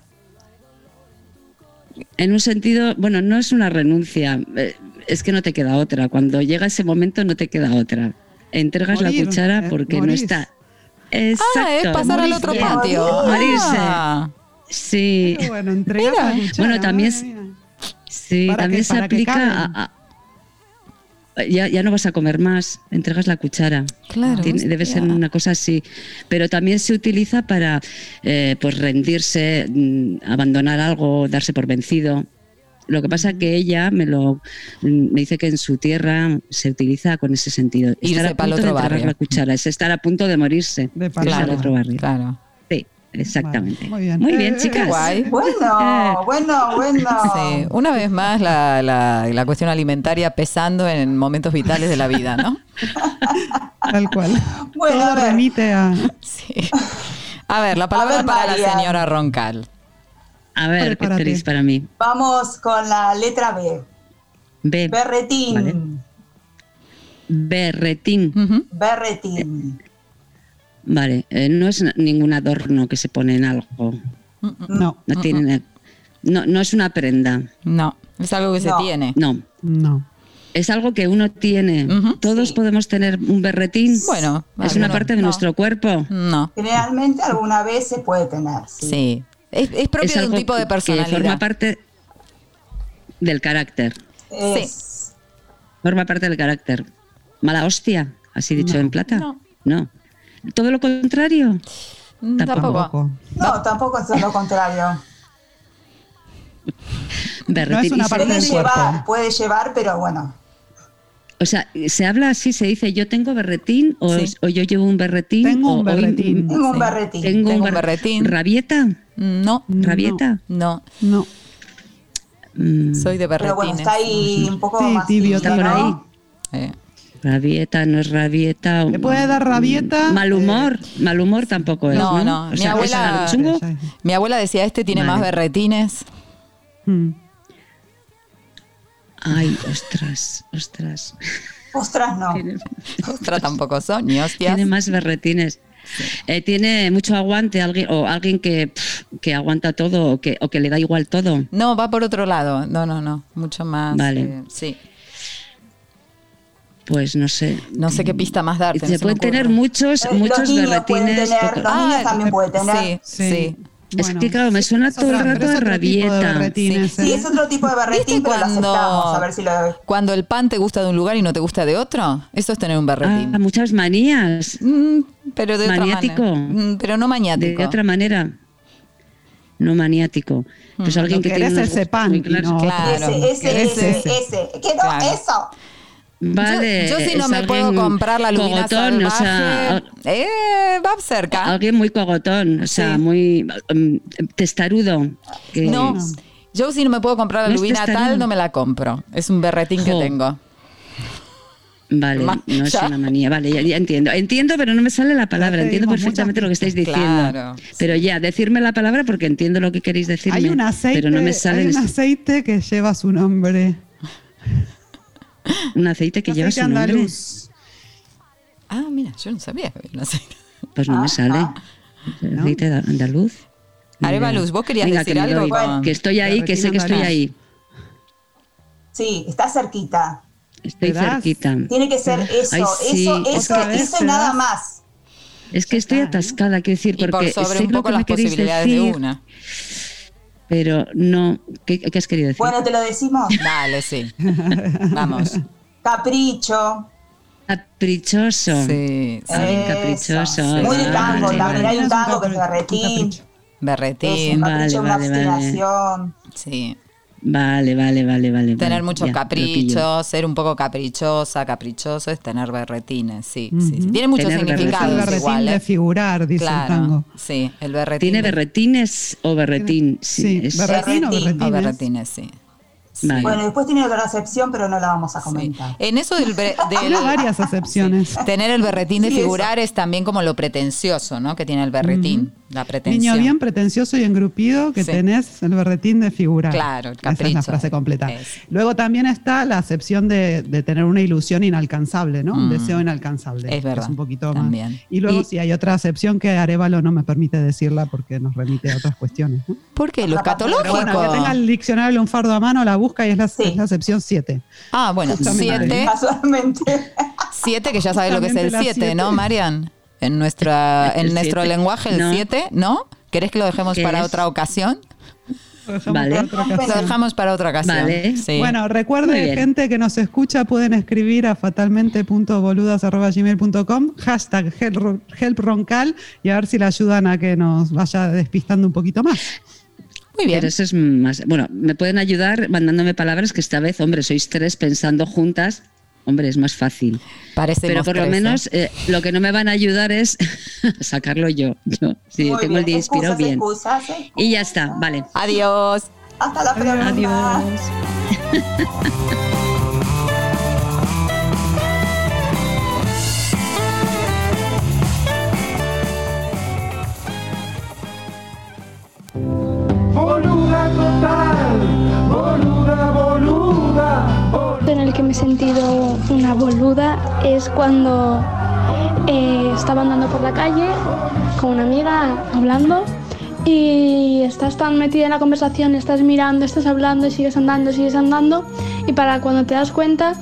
S5: En un sentido, bueno, no es una renuncia. eh, Es que no te queda otra. Cuando llega ese momento no te queda otra. Entregas
S6: Morir,
S5: la cuchara
S6: eh,
S5: porque no está. Exacto.
S3: Ah, es pasar al otro
S5: morirse.
S3: patio.
S5: Morirse.
S3: Ah.
S5: Sí.
S6: Pero bueno,
S5: también, sí, también
S6: que-
S5: se aplica a, a- ya, ya no vas a comer más, entregas la cuchara.
S3: Claro.
S5: Tiene- debe ser una cosa así. Pero también se utiliza para eh, pues rendirse, mm, abandonar algo, darse por vencido. Lo que pasa que ella me lo me dice que en su tierra se utiliza con ese sentido.
S3: Irse
S5: Estar a punto
S3: otro
S5: de
S3: barrio.
S5: la cuchara, es estar a punto de morirse.
S6: De partir.
S5: otro barrio.
S3: Claro.
S5: Sí, exactamente.
S6: Muy bien.
S5: Muy bien,
S6: Eh,
S5: chicas.
S3: Qué guay.
S4: Bueno, *laughs* bueno, bueno.
S3: Sí, una vez más la, la- la cuestión alimentaria pesando en momentos vitales de la vida, ¿no? *laughs*
S6: Tal cual.
S4: Bueno,
S6: Todo
S4: a
S6: remite a.
S3: Sí. A ver, la palabra
S4: ver,
S3: para la señora Roncal.
S5: A ver, ¿qué tenéis para mí?
S4: Vamos con la letra B.
S5: B.
S4: Berretín.
S5: Vale. Berretín.
S4: Berretín.
S5: Vale, eh, no es ningún adorno que se pone en algo.
S6: No.
S5: No tiene. No, no es una prenda.
S3: No, Es algo que se tiene.
S5: No.
S6: No.
S5: Es algo que uno tiene. Todos podemos tener un berretín.
S3: Bueno,
S5: es una parte de nuestro cuerpo.
S3: No.
S4: Generalmente alguna vez se puede tener. Sí.
S3: Sí. Es, es propio
S5: es
S3: de un tipo de
S5: que
S3: personalidad.
S5: forma parte del carácter.
S4: Es-
S5: Forma parte del carácter. Mala hostia, así dicho en plata.
S3: No.
S5: No. Todo lo contrario.
S3: Mm,
S5: Tampoco.
S6: Tampoco.
S4: No, tampoco es lo contrario.
S5: Berretín.
S6: es una parte
S4: Puede
S6: del cuerpo.
S4: llevar, puede llevar, pero bueno.
S5: O sea, se habla así, se dice yo tengo berretín o,
S3: Sí.
S5: o yo llevo un berretín.
S6: Tengo
S5: o
S6: un
S5: hoy-
S6: berretín.
S4: Tengo un berretín.
S5: Tengo,
S3: Tengo
S5: un
S3: un
S5: ber-
S3: berretín.
S5: ¿Rabieta?
S3: No.
S5: ¿Rabieta?
S3: no.
S6: No.
S5: Mm,
S3: Soy de
S4: Pero bueno,
S3: berretines.
S4: está ahí un poco
S6: Sí,
S4: más
S6: tibio,
S5: está por
S4: ¿no?
S5: ahí.
S3: Eh,
S5: Rabieta, no es rabieta.
S6: ¿Le puede dar rabieta?
S5: Mal humor. Mal humor tampoco es.
S3: No,
S5: No,
S3: no.
S5: O
S3: Mi
S5: sea, que es
S3: abuela-. Mi abuela decía, este tiene
S5: Vale.
S3: más berretines.
S6: Mm.
S5: Ay, ostras, ostras.
S4: Ostras, no.
S5: Tiene, *laughs*
S3: Ostras, tampoco son, ni hostias.
S5: tiene más berretines. Eh, tiene mucho aguante alguien o alguien que, pff, que aguanta todo o que, o que le da igual todo.
S3: No, va por otro lado. No, no, no. Mucho más.
S5: Vale.
S3: eh, sí.
S5: Pues no sé.
S3: No sé qué pista más darte. no
S5: Se pueden tener muchos,
S4: Eh,
S5: muchos
S4: los niños pueden
S5: berretines.
S4: tener, los niños también pueden tener.
S3: Sí, sí.
S5: Es
S6: Bueno,
S5: que claro, me suena
S6: es
S5: todo el rato
S6: es de
S5: rabieta.
S4: Sí,
S6: ¿eh?
S4: es otro tipo de berretín,
S3: ¿Viste
S4: pero lo
S3: cuando-
S4: aceptamos. A ver si lo.
S3: Cuando el pan te gusta de un lugar y no te gusta de otro, eso es tener un berretín.
S5: Ah, muchas manías.
S3: Mm, pero de
S5: maniático.
S3: otra manera. Mm, pero no maniático.
S5: De otra manera. No maniático. Pues alguien
S6: Lo
S5: que
S6: que
S5: tiene
S6: ese pan.
S3: Claro.
S4: Ese, ese,
S6: Ese,
S4: ese,
S6: ese.
S4: ese. Que no,
S3: Claro.
S4: eso.
S5: Vale.
S3: yo, yo si no me puedo comprar la lubina
S5: cogotón, o
S3: salvaje,
S5: sea,
S3: eh, va cerca.
S5: alguien muy cogotón, o sea,
S3: Sí.
S5: muy um, testarudo. que-
S3: No, yo si no me puedo comprar la
S5: No
S3: tal, no me la compro. Es un berretín que
S5: Jo.
S3: tengo.
S5: Vale,
S3: Ma-
S5: no es
S3: ya.
S5: una manía. Vale, ya, ya entiendo. Entiendo, pero no me sale la palabra. Entiendo perfectamente
S6: muchas
S5: lo que estáis diciendo.
S3: Claro,
S5: Pero ya, decirme la palabra porque entiendo lo que queréis decirme.
S6: Hay un aceite,
S5: pero no me sale
S6: hay un aceite que lleva su nombre.
S5: Un aceite que lleva
S6: aceite
S5: su nombre.
S6: andaluz.
S3: Ah, mira, yo no sabía que había un aceite.
S5: Pues no me sale.
S6: ¿No?
S5: Aceite da- andaluz. Ni
S3: Areva
S5: idea.
S3: Luz, vos querías
S5: Venga,
S3: decir
S5: que me
S3: algo
S5: doy. Que estoy ahí, que sé que estoy ahí.
S4: Sí, está cerquita.
S5: Estoy
S6: ¿Verás?
S5: cerquita.
S4: Tiene que ser eso,
S5: Ay, sí,
S4: eso,
S5: es
S4: eso,
S6: que- Otra
S4: eso y nada
S6: ¿verdad?
S4: más.
S5: Es que estoy atascada, quiero decir,
S3: Y por
S5: porque
S3: sobre
S5: sé
S3: un
S5: lo
S3: poco
S5: que me
S3: las
S5: queréis
S3: posibilidades
S5: decir,
S3: de una.
S5: Pero no. ¿Qué, qué has querido decir?
S4: Bueno, te lo decimos. *laughs*
S3: Dale, sí. *laughs* Vamos.
S4: Capricho.
S5: Caprichoso.
S3: Sí, sí.
S4: Eso.
S5: caprichoso.
S4: Muy de
S5: Vale,
S4: tango,
S5: vale.
S4: también hay un tango que es berretín. Es
S3: Berretín.
S4: un
S5: Vale,
S4: capricho, una
S5: vale, vale.
S4: obstinación.
S3: Sí.
S5: Vale, vale, vale, vale.
S3: Tener
S5: vale,
S3: mucho
S5: ya, lo
S3: capricho,
S5: pillo.
S3: ser un poco caprichosa, caprichoso es tener berretines, sí, sí, sí. Tiene muchos
S5: Tener
S6: el
S3: significados
S6: berretín
S3: igual,
S6: de
S3: ¿eh?
S6: figurar, dice el
S3: Claro,
S6: tango.
S3: sí, el berretín.
S5: ¿Tiene berretines o berretín?
S6: Sí,
S5: es-
S6: berretín o
S4: Berretín.
S6: berretines.
S3: o berretines, sí.
S4: Bueno, después tiene otra acepción, pero no la vamos a
S3: Sí.
S4: comentar.
S3: En eso del, *laughs*
S6: Tiene varias acepciones.
S3: tener el berretín de
S4: Sí, eso.
S3: figurar es también como lo pretencioso, ¿no? Que tiene el berretín, la pretensión.
S6: Niño bien pretencioso y engrupido que
S3: Sí.
S6: tenés el berretín de figurar.
S3: Claro, el
S6: Esa es
S3: capricho.
S6: la frase completa.
S3: Es.
S6: Luego también está la acepción de, de tener una ilusión inalcanzable, ¿no? Un
S3: Mm.
S6: deseo inalcanzable.
S3: Es verdad,
S6: Es un poquito
S3: también.
S6: más. Y luego
S5: Y-
S6: sí hay otra acepción que Arevalo no me permite decirla porque nos remite a otras cuestiones. ¿no?
S3: ¿Por qué? Lo escatológico.
S6: bueno, que tenga el diccionario lunfardo a mano, la busca y es la,
S4: Sí.
S6: es la acepción 7.
S3: Ah, bueno,
S6: Justamente.
S3: siete,
S4: Casualmente.
S3: siete, que ya sabes lo que es el
S6: Justamente la
S3: siete, ¿no,
S6: siete.
S3: Marian? En, nuestra, en nuestro
S5: siete.
S3: lenguaje, el
S5: No.
S3: 7, ¿no? ¿Querés que lo dejemos
S5: ¿Qué
S3: para
S5: es?
S3: otra ocasión?
S6: Lo dejamos
S5: Vale.
S6: para otra
S3: Lo dejamos para otra ocasión.
S5: Vale.
S3: Sí.
S6: Bueno,
S5: Muy
S6: recuerde,
S5: bien.
S6: gente que nos escucha, pueden escribir a fatalmente.boludas.gmail.com, hashtag help- helproncal y a ver si le ayudan a que nos vaya despistando un poquito más.
S3: Muy bien.
S5: Pero eso es más. Bueno, me pueden ayudar mandándome palabras que esta vez, hombre, sois tres pensando juntas. Hombre, es más fácil.
S3: Parecemos
S5: Pero por lo
S3: tres, ¿eh?
S5: menos eh, lo que no me van a ayudar es *laughs* sacarlo yo. yo si
S4: Muy
S5: tengo el día
S4: bien.
S5: inspirado, bien.
S4: excusas, excusas.
S5: Y ya está, vale.
S3: Adiós.
S4: Hasta la próxima.
S5: Adiós. *laughs*
S12: que me he sentido una boluda es cuando eh, estaba andando por la calle con una amiga hablando y estás tan metida en la conversación, estás mirando, estás hablando y sigues andando, sigues andando y para cuando te das cuenta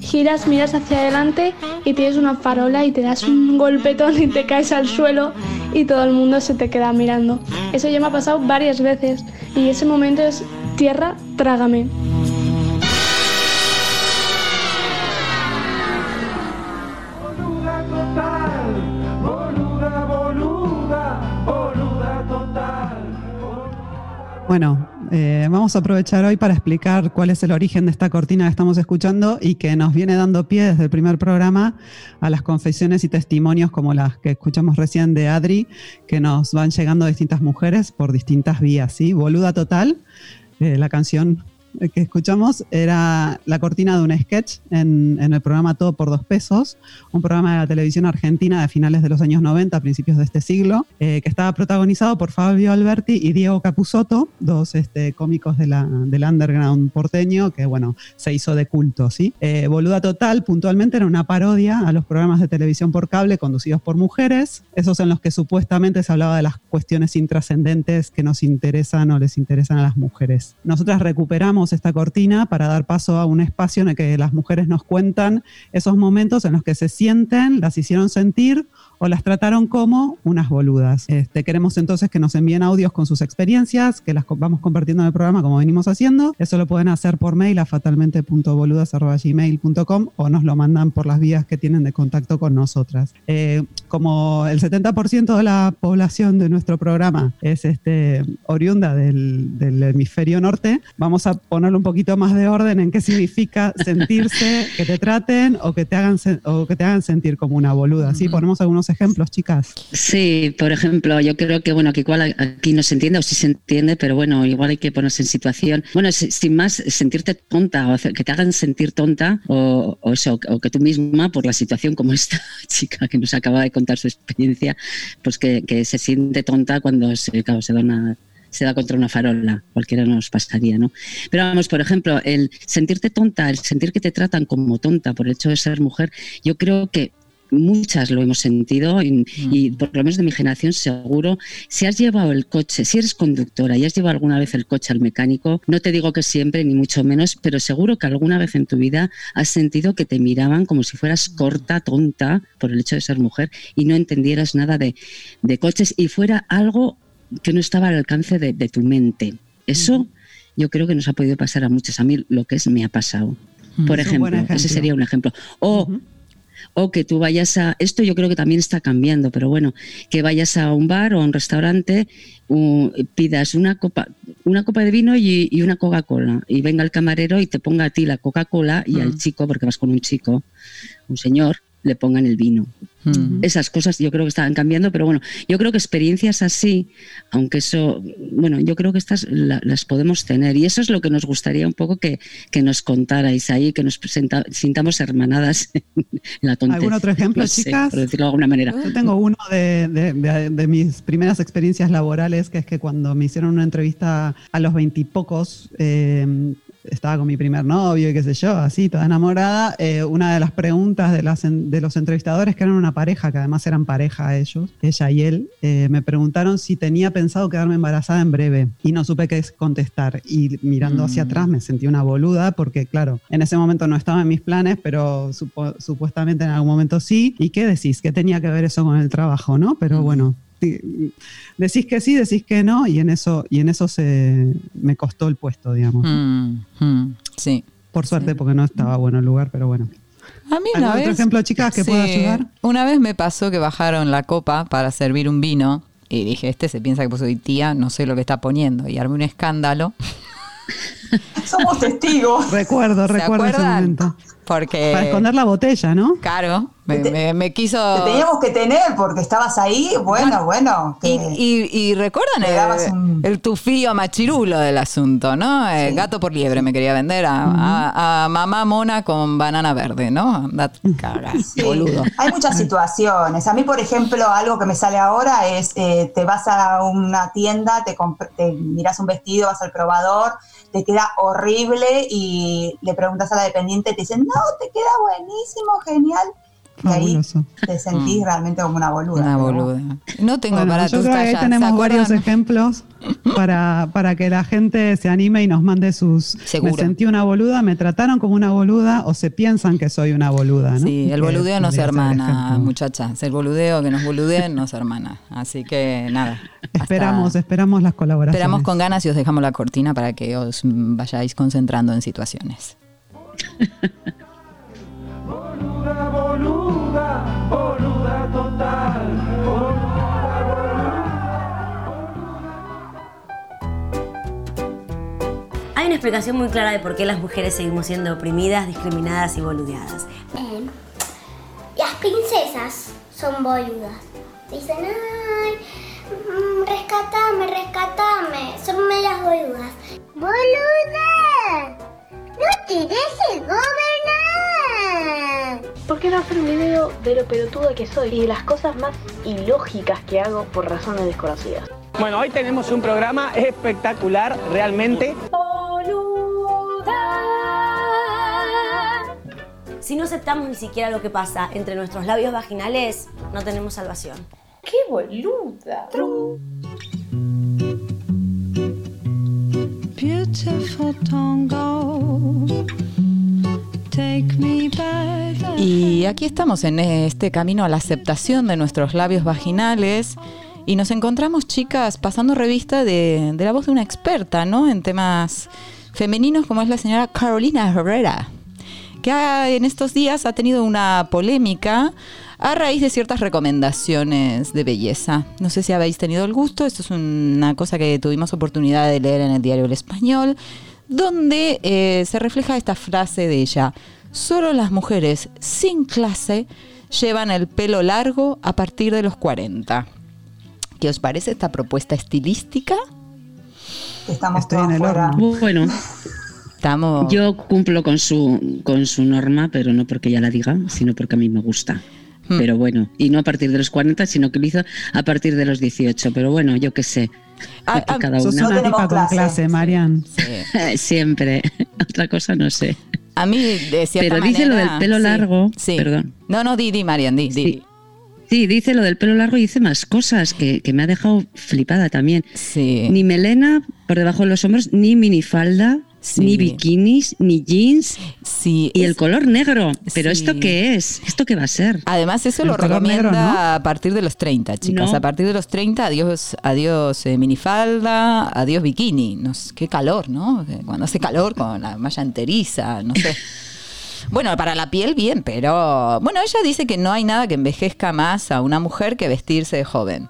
S12: giras, miras hacia adelante y tienes una farola y te das un golpetón y te caes al suelo y todo el mundo se te queda mirando. Eso ya me ha pasado varias veces y ese momento es tierra, trágame.
S6: Bueno, eh, vamos a aprovechar hoy para explicar cuál es el origen de esta cortina que estamos escuchando y que nos viene dando pie desde el primer programa a las confesiones y testimonios como las que escuchamos recién de Adri, que nos van llegando distintas mujeres por distintas vías, ¿sí? Boluda Total, eh, la canción que escuchamos era la cortina de un sketch en, en el programa Todo por Dos Pesos, un programa de la televisión argentina de finales de los años 90, principios de este siglo, eh, que estaba protagonizado por Fabio Alberti y Diego Capusotto, dos este, cómicos de la, del underground porteño, que bueno, se hizo de culto, ¿sí? Eh, Boluda Total, puntualmente, era una parodia a los programas de televisión por cable conducidos por mujeres, esos en los que supuestamente se hablaba de las cuestiones intrascendentes que nos interesan o les interesan a las mujeres. Nosotras recuperamos esta cortina para dar paso a un espacio en el que las mujeres nos cuentan esos momentos en los que se sienten, las hicieron sentir o las trataron como unas boludas. Este, queremos entonces que nos envíen audios con sus experiencias, que las vamos compartiendo en el programa como venimos haciendo. Eso lo pueden hacer por mail a fatalmente.boludas.gmail.com o nos lo mandan por las vías que tienen de contacto con nosotras. Eh, como el 70% de la población de nuestro programa es este, oriunda del, del hemisferio norte, vamos a ponerle un poquito más de orden en qué significa *laughs* sentirse, que te traten o que te hagan, o que te hagan sentir como una boluda. ¿sí? Ponemos algunos ejemplos, chicas.
S5: Sí, por ejemplo, yo creo que bueno, que igual aquí no se entiende o sí se entiende, pero bueno, igual hay que ponerse en situación. Bueno, si- sin más, sentirte tonta o que te hagan sentir tonta o, o eso, o que tú misma, por la situación como esta *laughs* chica que nos acaba de contar su experiencia, pues que, que se siente tonta cuando se, claro, se da una se da contra una farola, cualquiera nos pasaría, ¿no? Pero vamos, por ejemplo, el sentirte tonta, el sentir que te tratan como tonta por el hecho de ser mujer, yo creo que muchas lo hemos sentido y, y por lo menos de mi generación seguro, si has llevado el coche, si eres conductora y has llevado alguna vez el coche al mecánico, no te digo que siempre ni mucho menos, pero seguro que alguna vez en tu vida has sentido que te miraban como si fueras corta, tonta por el hecho de ser mujer y no entendieras nada de, de coches y fuera algo que no estaba al alcance de, de tu mente. Eso yo creo que nos ha podido pasar a muchos. A mí lo que es me ha pasado. Por
S6: Es
S5: ejemplo, ese sería un ejemplo. O, o que tú vayas a. Esto yo creo que también está cambiando, pero bueno, que vayas a un bar o a un restaurante, pidas una copa, una copa de vino y, y una Coca-Cola. Y venga el camarero y te ponga a ti la Coca-Cola y al chico, porque vas con un chico, un señor, le pongan el vino. Esas cosas yo creo que están cambiando, pero bueno, yo creo que experiencias así, aunque eso, bueno, yo creo que estas la- las podemos tener y eso es lo que nos gustaría un poco que, que nos contarais ahí, que nos presenta- sintamos hermanadas *laughs* en la tontería.
S6: ¿Algún otro ejemplo,
S5: No sé,
S6: chicas?
S5: por decirlo de alguna manera.
S6: Yo tengo uno de, de- de- de mis primeras experiencias laborales, que es que cuando me hicieron una entrevista a los veintipocos, eh, estaba con mi primer novio y qué sé yo, así, toda enamorada, eh, una de las preguntas de, las en- de los entrevistadores, que eran una pareja, que además eran pareja ellos, ella y él, eh, me preguntaron si tenía pensado quedarme embarazada en breve y no supe qué contestar. Y mirando hacia atrás me sentí una boluda porque, claro, en ese momento no estaba en mis planes, pero supo- supuestamente en algún momento sí. ¿Y qué decís? ¿Qué tenía que ver eso con el trabajo, no? Pero bueno, ti- decís que sí, decís que no, y en eso, y en eso se me costó el puesto, digamos.
S3: Mm, mm, sí.
S6: Por suerte, porque no estaba bueno el lugar, pero bueno.
S3: A mí
S6: ¿Algún
S3: una
S6: otro
S3: vez,
S6: ejemplo, chicas, que pueda ayudar?
S3: Una vez me pasó que bajaron la copa para servir un vino y dije, este se piensa que soy tía, no sé lo que está poniendo. Y armé un escándalo. *laughs*
S13: Somos testigos.
S6: Recuerdo,
S3: ¿Se
S6: recuerdo ese momento.
S3: Porque...
S6: Para esconder la botella, ¿no?
S3: Claro, me, me- me quiso...
S13: Te teníamos que tener porque estabas ahí, bueno, bueno.
S3: Y,
S13: que-
S3: y- y recuerdan el, el tufillo machirulo del asunto, ¿no? Eh, Gato por liebre me quería vender a, a- a mamá mona con banana verde, ¿no? Anda, caga,
S13: Sí,
S3: boludo.
S13: Hay muchas situaciones. A mí, por ejemplo, algo que me sale ahora es, eh, te vas a una tienda, te, te miras un vestido, vas al probador, te queda horrible y le preguntas a la dependiente, te dicen, no, te queda buenísimo, genial. Y ahí te sentís realmente como una boluda.
S3: Una boluda. No tengo
S6: Bueno,
S3: para
S6: yo
S3: tus
S6: creo que ahí
S3: tallas. ¿Se
S6: tenemos varios ejemplos para, para que la gente se anime y nos mande sus.
S3: Seguro.
S6: Me sentí una boluda, me trataron como una boluda o se piensan que soy una boluda, ¿no?
S3: Sí, el boludeo nos
S6: ser el
S3: hermana, muchachas. El boludeo que nos boludeen nos hermana. Así que nada.
S6: Esperamos, esperamos las colaboraciones.
S3: Esperamos con ganas y os dejamos la cortina para que os mm, vayáis concentrando en situaciones. *laughs*
S14: explicación muy clara de por qué las mujeres seguimos siendo oprimidas, discriminadas y boludeadas.
S15: Eh, las princesas son boludas. Dicen, ay, mm, rescatame, rescatame. Son meras boludas. ¡Boluda! ¡No te dejes gobernar!
S12: ¿Por qué no hacer un video de lo pelotuda que soy y de las cosas más ilógicas que hago por razones desconocidas?
S16: Bueno, hoy tenemos un programa espectacular, realmente.
S14: Si no aceptamos ni siquiera lo que pasa entre nuestros labios vaginales, no tenemos salvación.
S11: ¡Qué boluda!
S2: Back.
S3: Y aquí estamos en este camino a la aceptación de nuestros labios vaginales y nos encontramos, chicas, pasando revista de, de la voz de una experta, ¿no? En temas femeninos como es la señora Carolina Herrera, que ha- en estos días ha tenido una polémica a raíz de ciertas recomendaciones de belleza. No sé si habéis tenido el gusto, esto es una cosa que tuvimos oportunidad de leer en el diario El Español, donde eh, se refleja esta frase de ella, solo las mujeres sin clase llevan el pelo largo a partir de los 40. ¿Qué os parece esta propuesta estilística?
S13: Estamos
S6: Estoy en el horno.
S5: Bueno, *laughs*
S3: Estamos...
S5: yo cumplo con su, con su norma, pero no porque ella la diga, sino porque a mí me gusta.
S3: Hmm.
S5: Pero bueno, y no a partir de los 40, sino que lo hizo a partir de los 18. Pero bueno, yo qué sé.
S3: Ah, ah,
S5: cada una.
S6: tipa con
S13: clase.
S6: clase, Marian. *laughs*
S5: Siempre. *laughs* Otra cosa no sé.
S3: A mí, de cierta
S5: Pero dice lo del pelo
S3: sí,
S5: largo.
S3: sí.
S5: Perdón.
S3: No, no, di, di, Marian, di.
S5: Sí, dice lo del pelo largo y dice más cosas que, que me ha dejado flipada también.
S3: Sí.
S5: Ni melena por debajo de los hombros, ni minifalda,
S3: Sí.
S5: ni bikinis, ni jeans
S3: Sí,
S5: y
S3: es-
S5: el color negro. ¿Pero
S3: Sí.
S5: esto qué es? ¿Esto qué va a ser?
S3: Además, eso
S6: El
S3: lo recomienda
S6: negro, ¿no?
S3: a partir de los 30, chicas.
S5: No.
S3: A partir de los 30, adiós, adiós eh, minifalda, adiós bikini. No sé, qué calor, ¿no? Eh, Cuando hace calor con la malla enteriza, no sé. *laughs* Bueno, para la piel bien, pero bueno, ella dice que no hay nada que envejezca más a una mujer que vestirse de joven.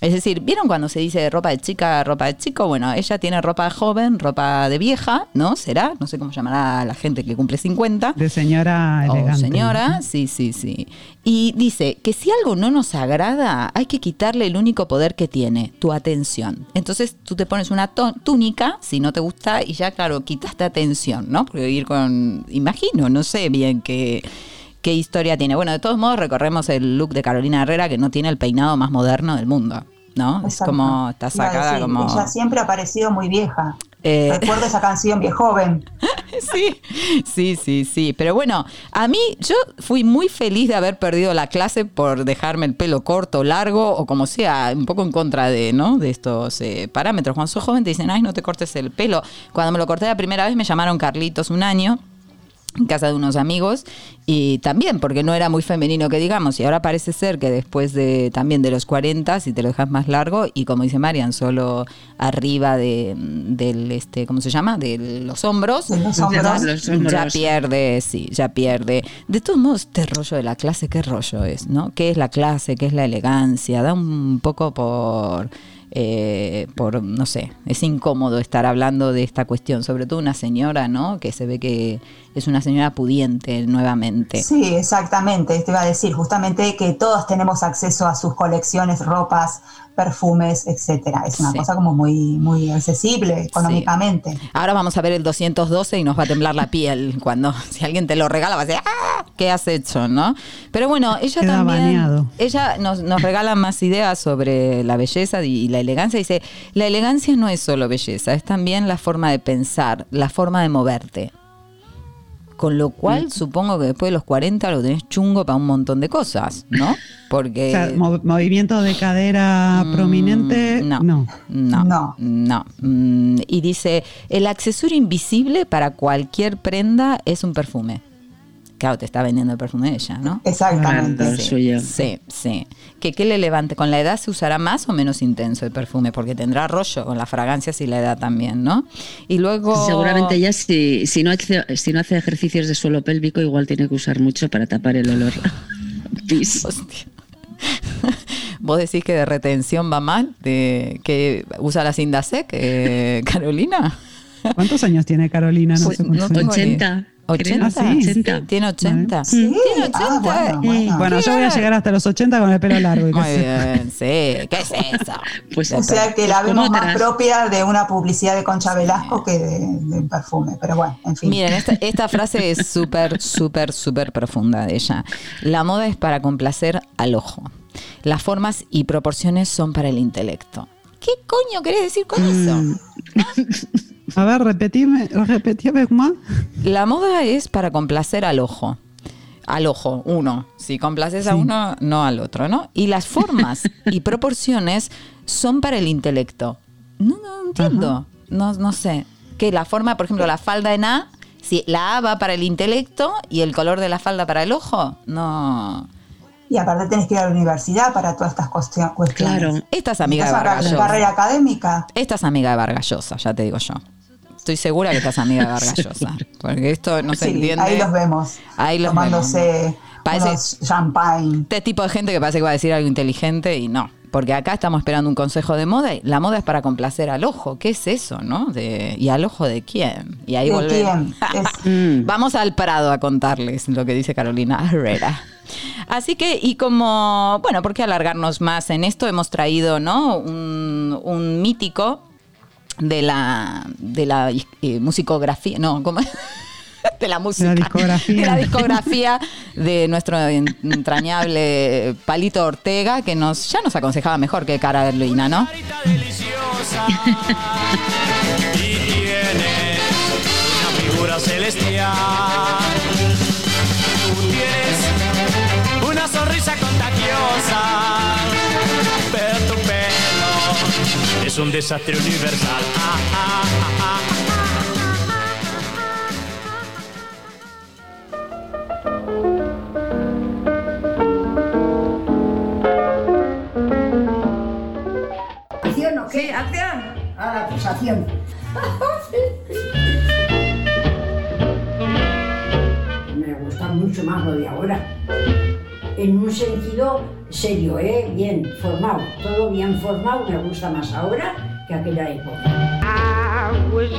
S3: Es decir, ¿vieron cuando se dice ropa de chica, ropa de chico? Bueno, ella tiene ropa de joven, ropa de vieja, ¿no? ¿Será? No sé cómo llamará la gente que cumple 50.
S6: De señora elegante.
S3: señora, sí, sí, sí. Y dice que si algo no nos agrada, hay que quitarle el único poder que tiene, tu atención. Entonces tú te pones una túnica, si no te gusta, y ya, claro, quitaste atención, ¿no? Porque ir con, imagino, no sé bien qué, qué historia tiene. Bueno, de todos modos recorremos el look de Carolina Herrera, que no tiene el peinado más moderno del mundo, ¿no? Es como, está sacada
S13: decir,
S3: como...
S13: Ella siempre ha parecido muy vieja.
S3: Eh,
S13: Recuerdo esa canción, Viejo Joven. *laughs*
S3: Sí, sí, sí, sí. Pero bueno, a mí yo fui muy feliz de haber perdido la clase por dejarme el pelo corto, largo o como sea, un poco en contra de, ¿no? de estos eh, parámetros. Cuando sos joven te dicen, ay, no te cortes el pelo. Cuando me lo corté la primera vez me llamaron Carlitos un año en casa de unos amigos y también porque no era muy femenino que digamos y ahora parece ser que después de también de los 40 si te lo dejas más largo y como dice Marian solo arriba de del este cómo se llama de los hombros,
S13: De los
S3: ya-
S13: hombros.
S5: Los hombros.
S3: ya pierde sí ya pierde. De todos modos este rollo de la clase qué rollo es no qué es la clase qué es la elegancia da un poco por eh, por, no sé, es incómodo estar hablando de esta cuestión, sobre todo una señora, ¿no? Que se ve que es una señora pudiente nuevamente.
S13: Sí, exactamente. Te iba a decir justamente que todos tenemos acceso a sus colecciones, ropas, perfumes, etcétera. Es una
S3: Sí.
S13: cosa como muy, muy accesible económicamente.
S3: Ahora vamos a ver el 212 y nos va a temblar la piel cuando *laughs* si alguien te lo regala va a decir, ¡ah! ¿Qué has hecho, no? Pero bueno, ella
S6: Queda
S3: también
S6: baneado.
S3: ella nos, nos regala más ideas sobre la belleza y la elegancia. Dice, la elegancia no es solo belleza, es también la forma de pensar, la forma de moverte. Con lo cual, supongo que después de los 40 lo tenés chungo para un montón de cosas, ¿no? Porque.
S6: O sea, mo- movimiento de cadera prominente,
S3: no.
S6: no.
S3: No, no. Mm, y dice, el accesorio invisible para cualquier prenda es un perfume. Claro, te está vendiendo el perfume de ella, ¿no?
S13: Exactamente.
S3: Sí,
S5: suyo.
S3: sí, sí. ¿Que, ¿Qué le levante? ¿Con la edad se usará más o menos intenso el perfume? Porque tendrá rollo con las fragancias y la edad también, ¿no? Y luego...
S5: Seguramente ella si, si, no hace, si no hace ejercicios de suelo pélvico igual tiene que usar mucho para tapar el olor. *laughs* Pis. *laughs*
S3: ¿Vos decís que de retención va mal? De, ¿Que usa la Sindasec, eh, *laughs* Carolina?
S6: ¿Cuántos años tiene Carolina? No
S3: Pues
S6: sé cuántos
S3: no tengo
S6: años.
S3: ni-
S5: 80.
S3: 80.
S6: Ah, sí.
S3: Tiene 80.
S13: Sí,
S3: Tiene 80.
S13: ah, bueno,
S3: eh,
S13: bueno.
S6: Bueno,
S3: ¿qué
S6: yo voy a llegar hasta los 80 con el pelo largo. y
S3: Muy
S6: sé.
S3: bien, sí. ¿Qué es eso? *laughs*
S5: Pues
S13: O sea que la vemos más propia de una publicidad de Concha Velasco que de, de perfume. Pero bueno, en fin.
S3: Miren, esta, *laughs* esta frase es súper, súper, súper profunda de ella. La moda es para complacer al ojo. Las formas y proporciones son para el intelecto. ¿Qué coño querés decir con eso? *laughs*
S6: A ver, repetime, repetime más.
S3: La moda es para complacer al ojo. Al ojo, uno. Si complaces a uno, no al otro, ¿no? Y las formas y *laughs* proporciones son para el intelecto. No, no entiendo. No, no sé. Que la forma, por ejemplo, la falda en A, si la A va para el intelecto y el color de la falda para el ojo, no.
S13: Y aparte tenés que ir a la universidad para todas estas cuestio- cuestiones.
S5: Claro.
S3: Esta es amiga de Vargas Llosa.
S13: carrera académica.
S3: Esta es amiga de Vargas Llosa, ya te digo yo. Estoy segura que estás amiga de *laughs* Vargas Llosa. Porque esto no se
S13: Sí,
S3: entiende.
S13: ahí los vemos.
S3: Ahí los
S13: tomándose
S3: vemos. Parece-
S13: champagne.
S3: Este tipo de gente que parece que va a decir algo inteligente y no. Porque acá estamos esperando un consejo de moda y la moda es para complacer al ojo. ¿Qué es eso, no? De- ¿Y al ojo de quién? Y ahí
S13: ¿De
S3: volvemos. *laughs*
S13: Es-
S3: Vamos al Prado a contarles lo que dice Carolina Herrera. Así que, y como, bueno, ¿por qué alargarnos más en esto? Hemos traído, ¿no? Un, un mítico de la, de la eh, musicografía, no, ¿cómo es? *laughs* De la música.
S6: discografía.
S3: De la discografía de nuestro entrañable Palito Ortega, que nos ya nos aconsejaba mejor que Carolina, ¿no?
S17: y tienes *laughs* una figura celestial. Tú tienes una sonrisa contagiosa, pero tu pelo es un desastre universal. Ah, ah, ah,
S18: qué? acción. A la acusación. Me gusta mucho más lo de ahora. En un sentido serio, ¿eh? Bien formado. Todo bien formado. Me gusta más ahora que aquella época.
S17: I was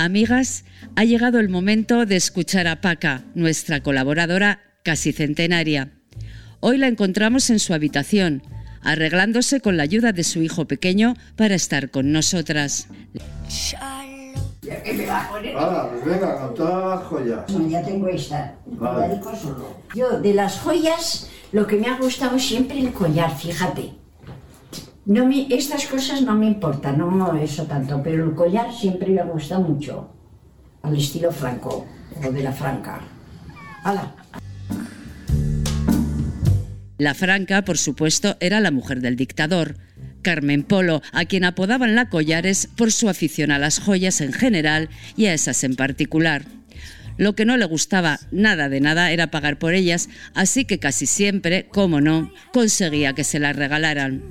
S5: Amigas, ha llegado el momento de escuchar a Paca, nuestra colaboradora casi centenaria. Hoy la encontramos en su habitación, arreglándose con la ayuda de su hijo pequeño para estar con nosotras.
S18: ¿Qué me va a poner?
S19: Pues venga, joyas.
S18: Ya tengo esta. Solo. Yo, de las joyas, lo que me ha gustado siempre el collar, fíjate. No me, estas cosas no me importan, no eso tanto, pero el collar siempre me ha gustado mucho. Al estilo franco, o de la franca. ¡Hala!
S5: La Franca, por supuesto, era la mujer del dictador. Carmen Polo, a quien apodaban la Collares por su afición a las joyas en general y a esas en particular. Lo que no le gustaba nada de nada era pagar por ellas, así que casi siempre, como no, conseguía que se las regalaran.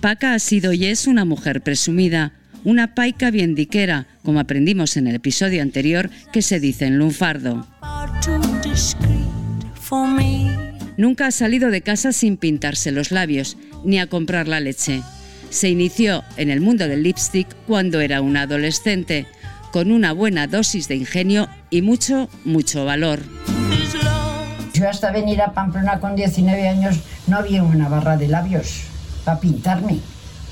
S5: Paca ha sido y es una mujer presumida, una paica bien diquera, como aprendimos en el episodio anterior que se dice en lunfardo. Nunca ha salido de casa sin pintarse los labios, ni a comprar la leche. Se inició en el mundo del lipstick cuando era una adolescente, con una buena dosis de ingenio y mucho, mucho valor.
S18: Yo hasta venir a Pamplona con 19 años no había una barra de labios para pintarme.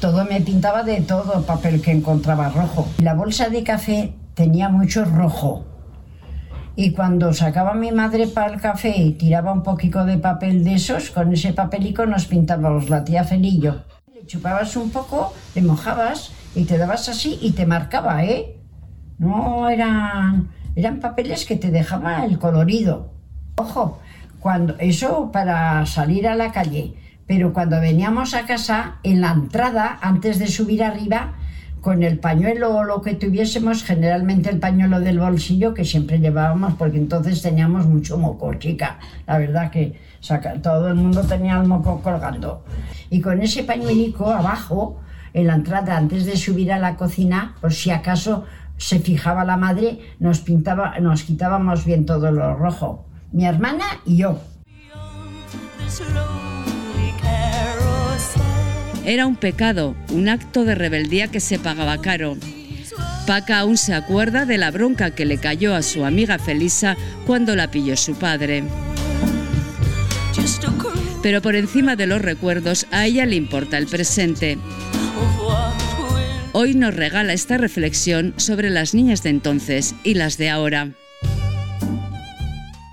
S18: Todo me pintaba de todo, papel que encontraba rojo. La bolsa de café tenía mucho rojo. Y cuando sacaba mi madre para el café y tiraba un poquito de papel de esos, con ese papelico nos pintábamos la tía Felillo. Le chupabas un poco, le mojabas y te dabas así y te marcaba, ¿eh? No eran, eran papeles que te dejaban el colorido. Ojo, cuando eso para salir a la calle. Pero cuando veníamos a casa, en la entrada, antes de subir arriba, con el pañuelo o lo que tuviésemos, generalmente el pañuelo del bolsillo que siempre llevábamos, porque entonces teníamos mucho moco, chica. La verdad que todo el mundo tenía el moco colgando. Y con ese pañuelico abajo, en la entrada, antes de subir a la cocina, por si acaso se fijaba la madre, nos pintaba, nos quitábamos bien todo lo rojo. Mi hermana y yo.
S5: Era un pecado, un acto de rebeldía que se pagaba caro. Paca aún se acuerda de la bronca que le cayó a su amiga Felisa cuando la pilló su padre. Pero por encima de los recuerdos, a ella le importa el presente. Hoy nos regala esta reflexión sobre las niñas de entonces y las de ahora.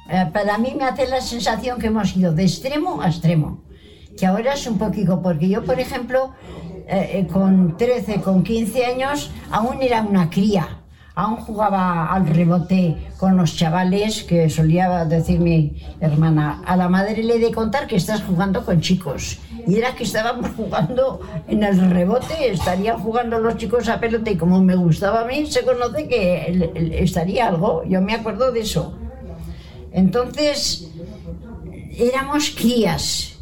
S18: Eh, para mí me hace la sensación que hemos ido de extremo a extremo. Que ahora es un poquito, porque yo, por ejemplo, eh, eh, con 13, con 15 años, aún era una cría. Aún jugaba al rebote con los chavales, que solía decir mi hermana, a la madre le he de contar que estás jugando con chicos. Y era que estábamos *laughs* jugando en el rebote, estarían jugando los chicos a pelota y como me gustaba a mí, se conoce que estaría algo. Yo me acuerdo de eso. Entonces, éramos crías.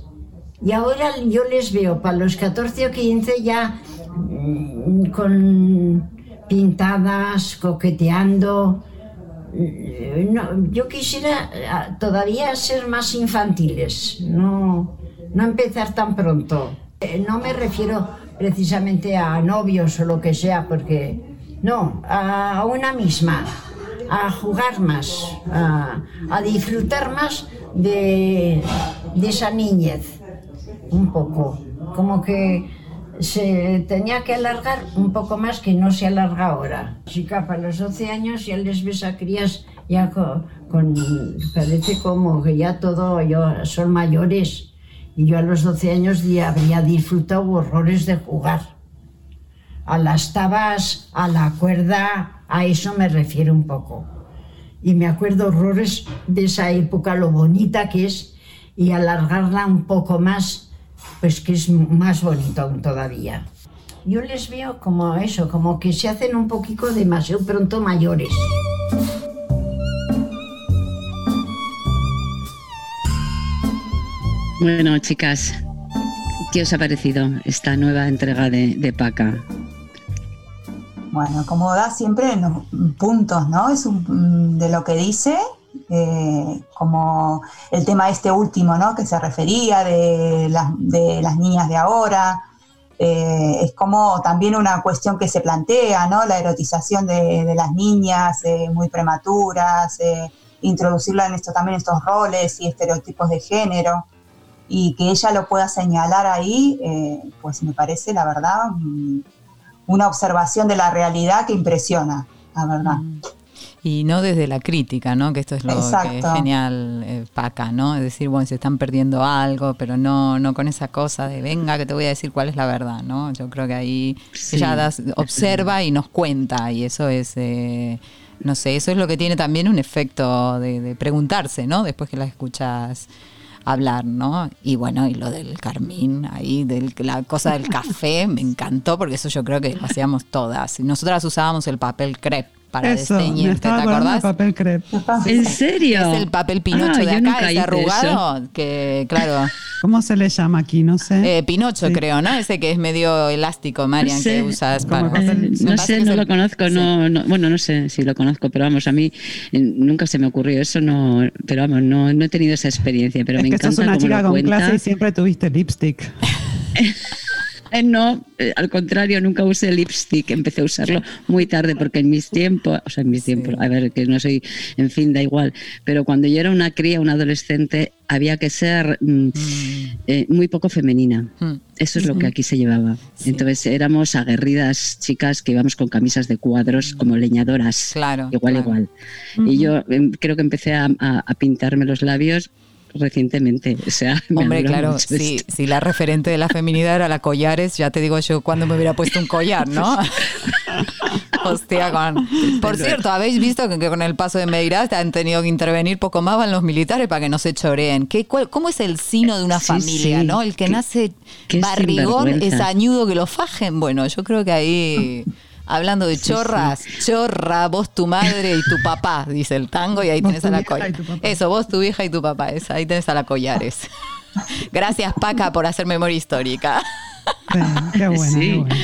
S18: Y ahora yo les veo para los 14 o 15 ya mm, con pintadas, coqueteando. Eh, no, yo quisiera ah, todavía ser más infantiles, no, no empezar tan pronto. Eh, No me refiero precisamente a novios o lo que sea, porque no, a una misma, a jugar más, a, a disfrutar más de, de esa niñez, un poco, como que se tenía que alargar un poco más que no se alarga ahora. Chica, para los 12 años ya les ves a crías ya con, parece como que ya todo, yo, son mayores. Y yo a los 12 años ya habría disfrutado horrores de jugar. A las tabas, a la cuerda, a eso me refiero un poco. Y me acuerdo horrores de esa época, lo bonita que es, y alargarla un poco más, pues que es más bonito aún todavía. Yo les veo como eso, como que se hacen un poquito demasiado pronto mayores.
S5: Bueno, chicas, ¿qué os ha parecido esta nueva entrega de, de Paca?
S13: Bueno, como da siempre en los puntos, ¿no? Es un- mm, de lo que dice, eh, como el tema este último, ¿no? Que se refería de las, niñas de ahora. eh, es como también una cuestión que se plantea, ¿no? La erotización de, las niñas eh, muy prematuras, introducirla en esto también estos roles y estereotipos de género y que ella lo pueda señalar ahí, pues me parece, la verdad, mm, una observación de la realidad que impresiona, la verdad.
S3: Y no desde la crítica, ¿no? Que esto es lo que es genial, eh, Paca, ¿no? Es decir, bueno, se están perdiendo algo, pero no, no con esa cosa de venga que te voy a decir cuál es la verdad, ¿no? Yo creo que ahí
S5: Sí.
S3: ella das- observa y nos cuenta, y eso es, eh, no sé, eso es lo que tiene también un efecto de, de preguntarse, ¿no? Después que la escuchas hablar, ¿no? Y bueno, y lo del carmín, ahí, del, la cosa del café, me encantó, porque eso yo creo que lo hacíamos todas. Nosotras usábamos el papel crepe para
S6: Eso, me
S3: desteñirte, ¿te
S6: estaba acordando del
S3: acordás?
S6: papel crepe.
S5: ¿En serio?
S3: Es el papel pinocho
S5: Ah,
S3: de acá, ese arrugado,
S5: eso.
S3: que claro,
S6: ¿Cómo se le llama aquí? No sé.
S3: eh, pinocho
S6: Sí.
S3: creo, ¿no? Ese que es medio elástico, Marian,
S5: No
S3: que
S5: sé.
S3: usas
S6: Como
S3: para...
S6: papel-
S3: Me
S5: No sé,
S3: que
S5: no
S3: es
S5: lo
S3: el-
S5: conozco,
S3: sí.
S5: no, no, bueno, no sé si lo conozco, pero vamos, a mí eh, nunca se me ocurrió eso, no, pero vamos, no, no he tenido esa experiencia, pero
S6: es
S5: me
S6: que
S5: encanta
S6: sos una
S5: cómo
S6: chica
S5: lo
S6: con
S5: cuenta.
S6: clase y siempre tuviste lipstick. *laughs*
S5: Eh, no, eh, al contrario, nunca usé lipstick. Empecé a usarlo muy tarde porque en mis tiempos, o sea, en mis tiempos, a ver, que no soy, en fin, da igual. Pero cuando yo era una cría, un adolescente, había que ser mm, eh, muy poco femenina. Eso es lo que aquí se llevaba. Entonces éramos aguerridas chicas que íbamos con camisas de cuadros como leñadoras.
S3: Claro.
S5: Igual,
S3: claro.
S5: igual. Y yo em, creo que empecé a, a- a pintarme los labios recientemente. O sea, *laughs*
S3: Hombre, claro, si, si la referente de la feminidad era la collares, ya te digo yo cuando me hubiera puesto un collar, ¿no? *laughs* Hostia, con... Por cierto, habéis visto que, que con el paso de Meirás han tenido que intervenir poco más van los militares para que no se choreen. ¿Qué, cuál- ¿Cómo es el sino de una
S5: Sí,
S3: familia,
S5: sí.
S3: no? El que nace barrigón es añudo que lo fajen. Bueno, yo creo que ahí... Hablando de chorras, chorra, vos tu madre y tu *laughs* papá, dice el tango, y ahí tenés a la
S6: papá.
S3: Eso, vos, tu vieja y tu papá, esa, ahí tenés a la collares. *laughs* *laughs* Gracias, Paca, por hacer memoria histórica.
S6: Qué bueno,
S5: Sí,
S6: qué bueno.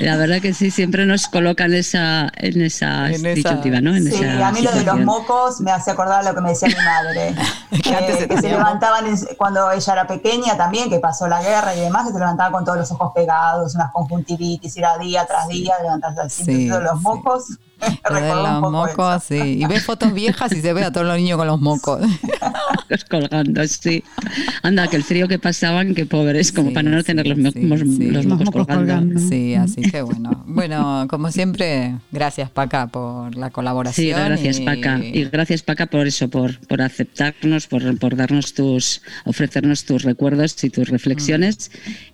S5: la verdad que sí, siempre nos colocan esa, en esa,
S3: En esa-
S5: disyuntiva, ¿no? En
S4: Sí,
S5: esa
S4: a mí lo de los mocos me hace acordar lo que me decía mi madre. *laughs*
S3: Que antes se
S4: que se
S3: tenía
S4: levantaban en- cuando ella era pequeña también, que pasó la guerra y demás, que se levantaban con todos los ojos pegados, unas conjuntivitis, era día tras día, levantarse así.
S3: Sí,
S4: Entonces, los mocos,
S3: Lo de los mocos, sí. Y ves fotos viejas y se ve a todos los niños con los mocos. *laughs*
S5: Los colgando, sí. Anda, que el frío que pasaban, que pobres, como para no tener los, mo- mos- los mocos colgando.
S3: Sí, así que bueno. Bueno, como siempre, gracias Paca por la colaboración.
S5: Sí, gracias
S3: y-
S5: Paca. Y gracias Paca por eso, por, por aceptarnos, por, por darnos tus, ofrecernos tus recuerdos y tus reflexiones.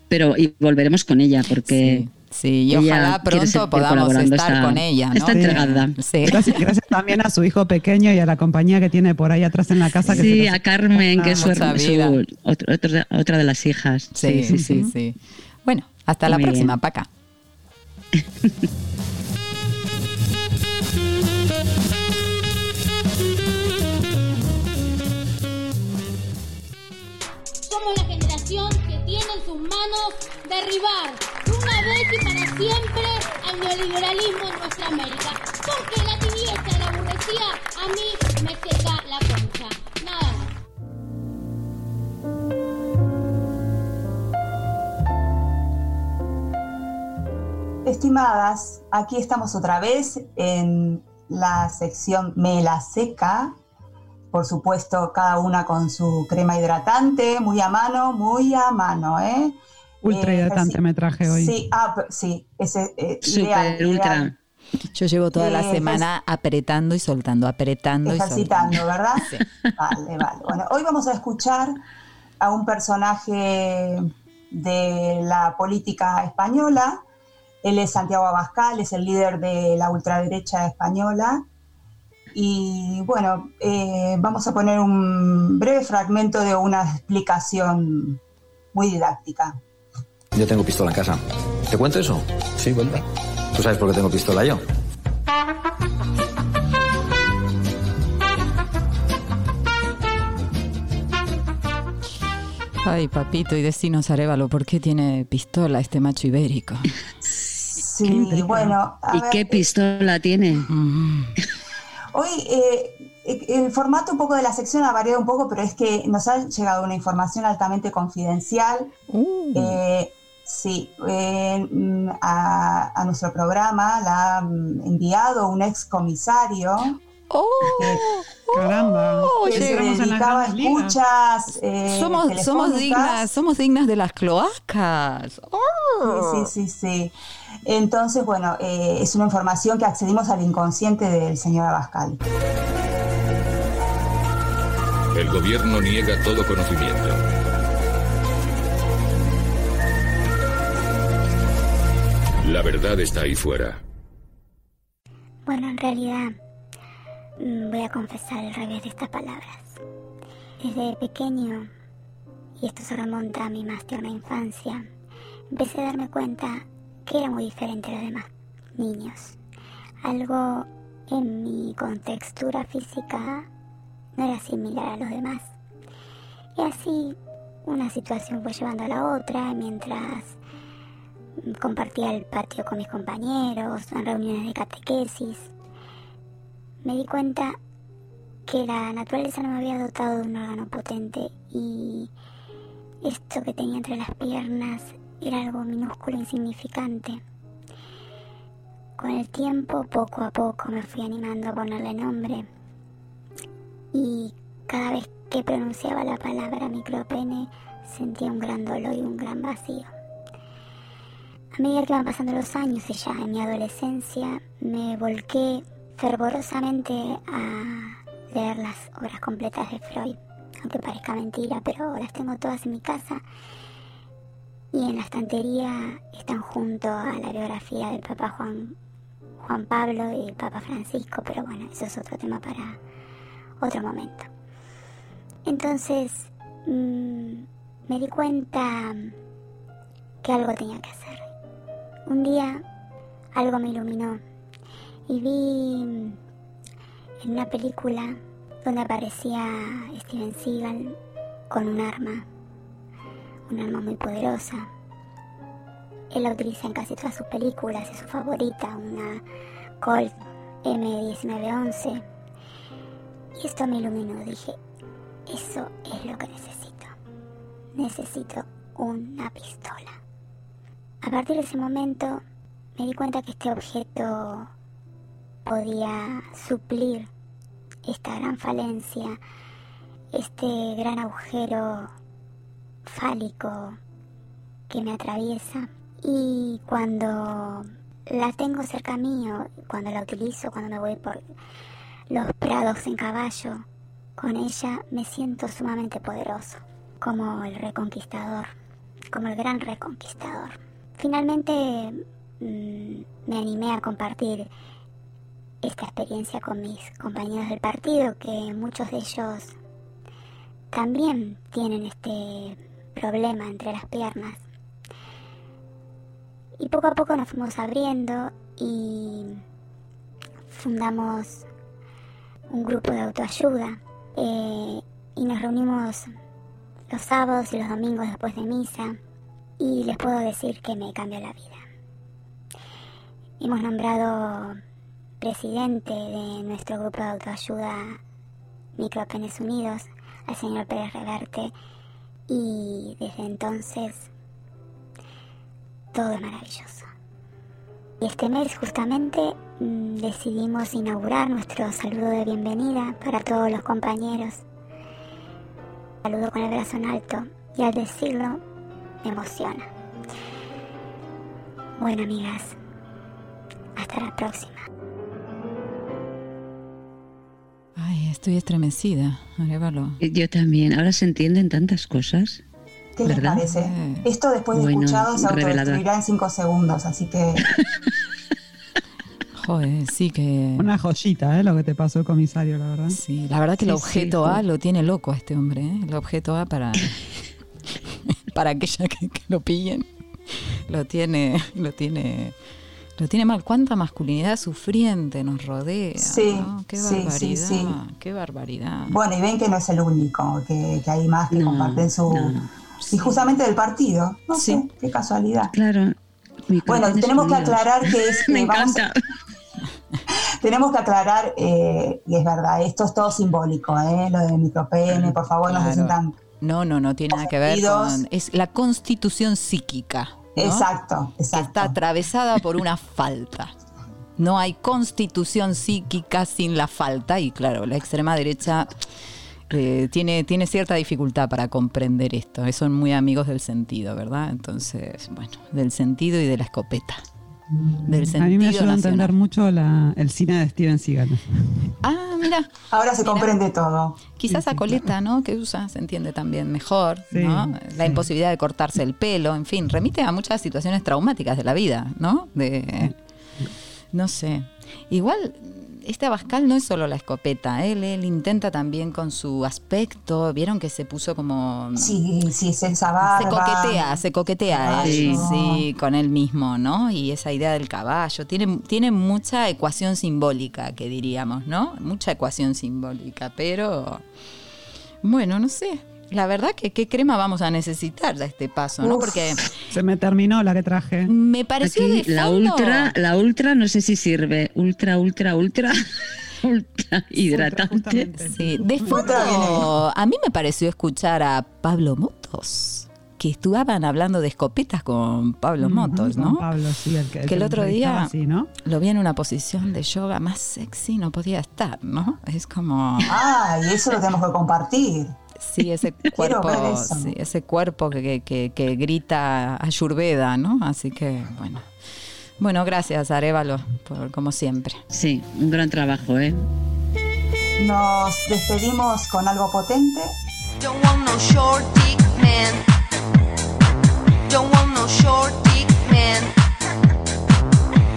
S5: Pero y volveremos con ella porque
S3: Sí, y ojalá pronto podamos estar con ella, ¿no?
S5: Está entregada.
S3: Sí.
S6: Gracias, gracias también a su hijo pequeño y a la compañía que tiene por ahí atrás en la casa. Que
S5: Sí, a Carmen, que es su, su- otro- otro otra de las hijas.
S3: Sí, sí, sí, sí. Bueno, hasta la
S5: Muy
S3: próxima,
S5: bien.
S3: Paca.
S15: Somos la generación que tiene en sus manos derribar de una vez y para siempre al neoliberalismo en nuestra América. Porque la tibieza la aburrecía a mí me seca la concha. Nada más.
S4: Estimadas, aquí estamos otra vez en la sección Me la seca. Por supuesto, cada una con su crema hidratante, muy a mano, muy a mano, ¿eh?
S6: Ultra
S4: Eh,
S6: hidratante
S4: sí.
S6: me traje hoy.
S4: Sí, ah, sí, ese eh, ideal,
S5: ultra.
S4: ideal.
S3: Yo llevo toda la semana apretando y soltando, apretando y soltando.
S4: Ejercitando, ¿verdad? Vale, vale. Bueno, hoy vamos a escuchar a un personaje de la política española. Él es Santiago Abascal, es el líder de la ultraderecha española. Y bueno, eh, vamos a poner un breve fragmento de una explicación muy didáctica.
S20: Yo tengo pistola en casa. ¿Te cuento eso? Sí, cuenta. ¿Tú sabes por qué tengo pistola yo?
S3: Ay, papito, y decinos, Arevalo, ¿por qué tiene pistola este macho ibérico?
S4: Sí, bueno. a
S5: ¿Y
S4: ver,
S5: qué pistola tiene?
S4: Hoy eh, el formato un poco de la sección ha variado un poco, pero es que nos ha llegado una información altamente confidencial. Eh, sí, eh, mm, a, a nuestro programa la ha enviado un ex comisario.
S6: Caramba.
S4: que se
S3: llegamos a las
S4: dedicaba a escuchas eh,
S3: somos, somos dignas, somos dignas de las cloacas.
S4: Sí, sí, sí, sí. Entonces, bueno, eh, es una información que accedimos al inconsciente del señor Abascal.
S21: El gobierno niega todo conocimiento. La verdad está ahí fuera.
S15: Bueno, en realidad mm, voy a confesar el revés de estas palabras. Desde pequeño, y esto se remonta a mi más tierna infancia, empecé a darme cuenta que era muy diferente a los demás niños. Algo en mi contextura física no era similar a los demás. Y así una situación fue llevando a la otra mientras compartía el patio con mis compañeros, en reuniones de catequesis. Me di cuenta que la naturaleza no me había dotado de un órgano potente y esto que tenía entre las piernas era algo minúsculo, insignificante. Con el tiempo, poco a poco, me fui animando a ponerle nombre. Y cada vez que pronunciaba la palabra micropene, sentía un gran dolor y un gran vacío. A medida que van pasando los años y ya en mi adolescencia, me volqué fervorosamente a leer las obras completas de Freud, aunque parezca mentira, pero las tengo todas en mi casa y en la estantería están junto a la biografía del Papa Juan, Juan Pablo y el Papa Francisco, pero bueno, eso es otro tema para otro momento. Entonces mm, me di cuenta que algo tenía que hacer. Un día algo me iluminó y vi en una película donde aparecía Steven Seagal con un arma, un arma muy poderosa. Él la utiliza en casi todas sus películas, es su favorita, una Colt M1911. Y esto me iluminó, dije, eso es lo que necesito. Necesito una pistola. A partir de ese momento me di cuenta que este objeto podía suplir esta gran falencia, este gran agujero fálico que me atraviesa. Y cuando la tengo cerca mío, cuando la utilizo, cuando me voy por los prados en caballo, con ella me siento sumamente poderoso, como el reconquistador, como el gran reconquistador. Finalmente mm, me animé a compartir esta experiencia con mis compañeros del partido, que muchos de ellos también tienen este problema entre las piernas. Y poco a poco nos fuimos abriendo y fundamos un grupo de autoayuda eh, y nos reunimos los sábados y los domingos después de misa y les puedo decir que me cambió la vida. Hemos nombrado presidente de nuestro grupo de autoayuda Micropenes Unidos al señor Pérez Reverte y desde entonces todo es maravilloso. Y este mes justamente mm, decidimos inaugurar nuestro saludo de bienvenida para todos los compañeros. Saludo con el brazo en alto y al decirlo emociona. Bueno, amigas, hasta la próxima.
S3: Ay, estoy estremecida, Arevalo.
S5: Yo también. Ahora se entienden tantas cosas.
S13: ¿Qué les
S5: ¿verdad?
S13: parece? Esto después de
S5: Bueno,
S13: escuchado se autodestruirá en 5 segundos, así que *laughs*
S3: Joder, sí que...
S6: Una joyita, ¿eh? Lo que te pasó, comisario, la verdad.
S3: Sí, la verdad que el objeto
S6: sí,
S3: A lo tiene loco a este hombre, ¿eh? El objeto A para... *laughs* para aquella que, que lo pillen. Lo tiene... Lo tiene... Lo tiene mal. ¿Cuánta masculinidad sufriente nos rodea?
S13: Sí,
S3: ¿no? Qué
S13: sí,
S3: barbaridad.
S13: sí, sí.
S3: Qué barbaridad.
S13: bueno, y ven que no es el único, que, que hay más que comparten su... Y justamente del partido, no sé, qué casualidad.
S5: Claro.
S13: Bueno, tenemos que aclarar que es... *laughs*
S5: Me
S13: vamos-
S5: encanta. *laughs*
S13: tenemos que aclarar, eh, y es verdad, esto es todo simbólico, ¿eh? Lo de micropene, por favor, no se
S3: Claro.
S13: sientan...
S3: No, no, no tiene nada que ver con... Es la constitución psíquica. ¿no?
S13: Exacto,
S3: Que está atravesada por una *laughs* falta. No hay constitución psíquica sin la falta y claro, la extrema derecha eh, tiene, tiene cierta dificultad para comprender esto. Eh, Son muy amigos del sentido, ¿verdad? Entonces, bueno, del sentido y de la escopeta. Del sentido
S6: A mí me ayuda a entender mucho la- el cine de Steven Seagal.
S3: Ah, mira.
S13: Ahora se comprende todo.
S3: Quizás a coleta, ¿no? Que usa, se entiende también mejor,
S6: Sí,
S3: ¿no? La
S6: sí.
S3: imposibilidad de cortarse el pelo, en fin, remite a muchas situaciones traumáticas de la vida, ¿no? De, no sé. Igual, este Abascal no es solo la escopeta, él, él intenta también con su aspecto, vieron que se puso como...
S13: Sí, sí, es esa
S3: Se coquetea, se coquetea él, sí, con él mismo, ¿no? Y esa idea del caballo. Tiene, tiene mucha ecuación simbólica, que diríamos, ¿no? Mucha ecuación simbólica, pero bueno, no sé. La verdad que qué crema vamos a necesitar a este paso, ¿no? Porque
S6: Se me terminó la que traje.
S3: me pareció
S5: Aquí,
S3: de
S5: la ultra, la ultra no sé si sirve. Ultra, ultra, ultra. *laughs* ultra hidratante.
S3: Sí, de fondo a mí me pareció escuchar a Pablo Motos. que estaban hablando de escopetas con Pablo Motos,
S6: con
S3: ¿no?
S6: Pablo, sí, el que,
S3: que el otro día
S6: así, ¿no?
S3: lo vi en una posición de yoga más sexy, no podía estar, ¿no? Es como...
S13: Ah, y eso lo tenemos que compartir.
S3: Sí, ese *laughs* cuerpo, sí, ese cuerpo que, que- que- que grita Ayurveda, ¿no? Así que, bueno. Bueno, gracias, Arevalo, por como siempre.
S5: Sí, un gran trabajo, ¿eh?
S13: Nos despedimos con algo potente.
S11: Don't want no short dick man. Don't want no short dick man.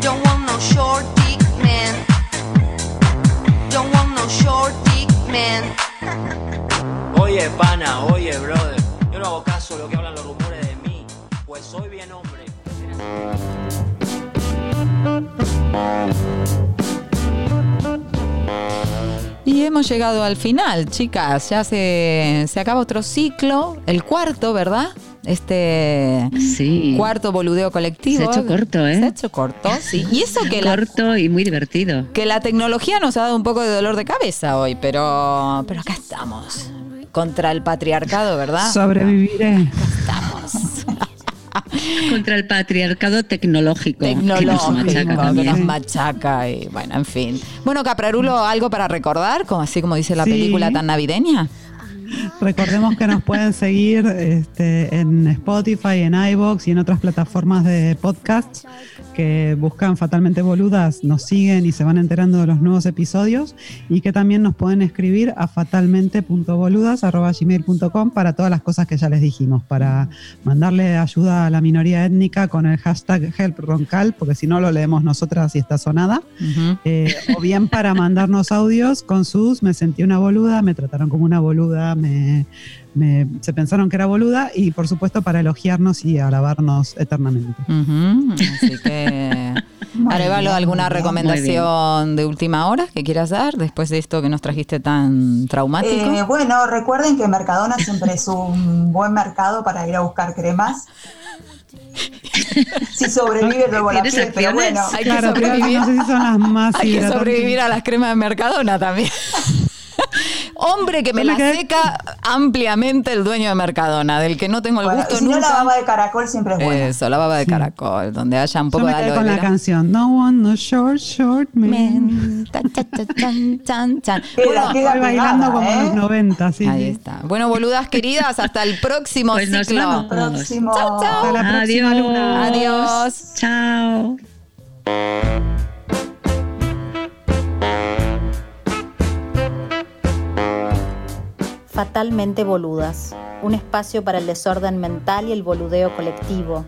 S11: Don't want no short dick man. Don't want no short dick man.
S22: Oye, pana, oye, brother. Yo no hago caso de lo que hablan los rumores de mí, pues soy bien hombre.
S3: Y hemos llegado al final, chicas. Ya se, se acaba otro ciclo, el cuarto, ¿verdad? Este cuarto boludeo colectivo.
S5: Se ha hecho corto, ¿eh?
S3: Se ha hecho corto, sí. Y eso que la,
S5: Corto y muy divertido.
S3: que la tecnología nos ha dado un poco de dolor de cabeza hoy, pero, pero acá estamos. Contra el patriarcado, ¿verdad?
S6: Sobreviviré. *laughs*
S5: Contra el patriarcado tecnológico. que nos
S3: Tecnológico,
S5: machaca
S3: que nos machaca y bueno, en fin. Bueno, Caprarulo, ¿algo para recordar? Como, así como dice la
S6: Sí.
S3: película tan navideña.
S6: Recordemos que nos pueden seguir este, en Spotify, en iBox y en otras plataformas de podcast que buscan Fatalmente Boludas, nos siguen y se van enterando de los nuevos episodios y que también nos pueden escribir a fatalmente.boludas.gmail.com para todas las cosas que ya les dijimos, para mandarle ayuda a la minoría étnica con el hashtag HelpRoncal, porque si no lo leemos nosotras y está sonada. Eh, o bien para mandarnos audios con sus me sentí una boluda, me trataron como una boluda, me, me- se pensaron que era boluda y por supuesto para elogiarnos y alabarnos eternamente.
S3: Así que, *laughs* Arevalo, ¿alguna recomendación de última hora que quieras dar después de esto que nos trajiste tan traumático?
S13: Eh, bueno, recuerden que Mercadona siempre es un buen mercado para ir a buscar cremas. Si sobrevive luego la
S3: ¿Tienes
S13: piel, pero bueno.
S3: Hay que Claro, creo que sobrevivir. no sé si
S6: son las más *laughs*
S3: Hay que sobrevivir a las cremas de Mercadona también. *laughs* Hombre que me
S13: Yo me
S3: la
S13: quedé-
S3: seca ampliamente el dueño de Mercadona, del que no tengo el
S13: Bueno,
S3: gusto
S13: y si no,
S3: nunca.
S13: la baba de caracol siempre es buena.
S3: Eso, la baba de caracol, donde haya un
S6: Yo
S3: poco
S6: me
S3: de
S6: quedé
S3: aloe
S6: con la canción No one, no short, short man.
S3: Tan, tan, tan, tan, tan, tan.
S13: Queda- queda
S6: Estoy bailando como en
S13: ¿eh?
S6: los 90, sí.
S3: Ahí está. Bueno, boludas queridas, hasta el próximo
S5: Pues nos
S3: ciclo.
S5: vamos.
S13: Próximo.
S3: Chao, chao.
S6: Hasta la próxima
S5: Adiós.
S6: luna.
S3: Adiós.
S5: Chao.
S23: Fatalmente Boludas, un espacio para el desorden mental y el boludeo colectivo,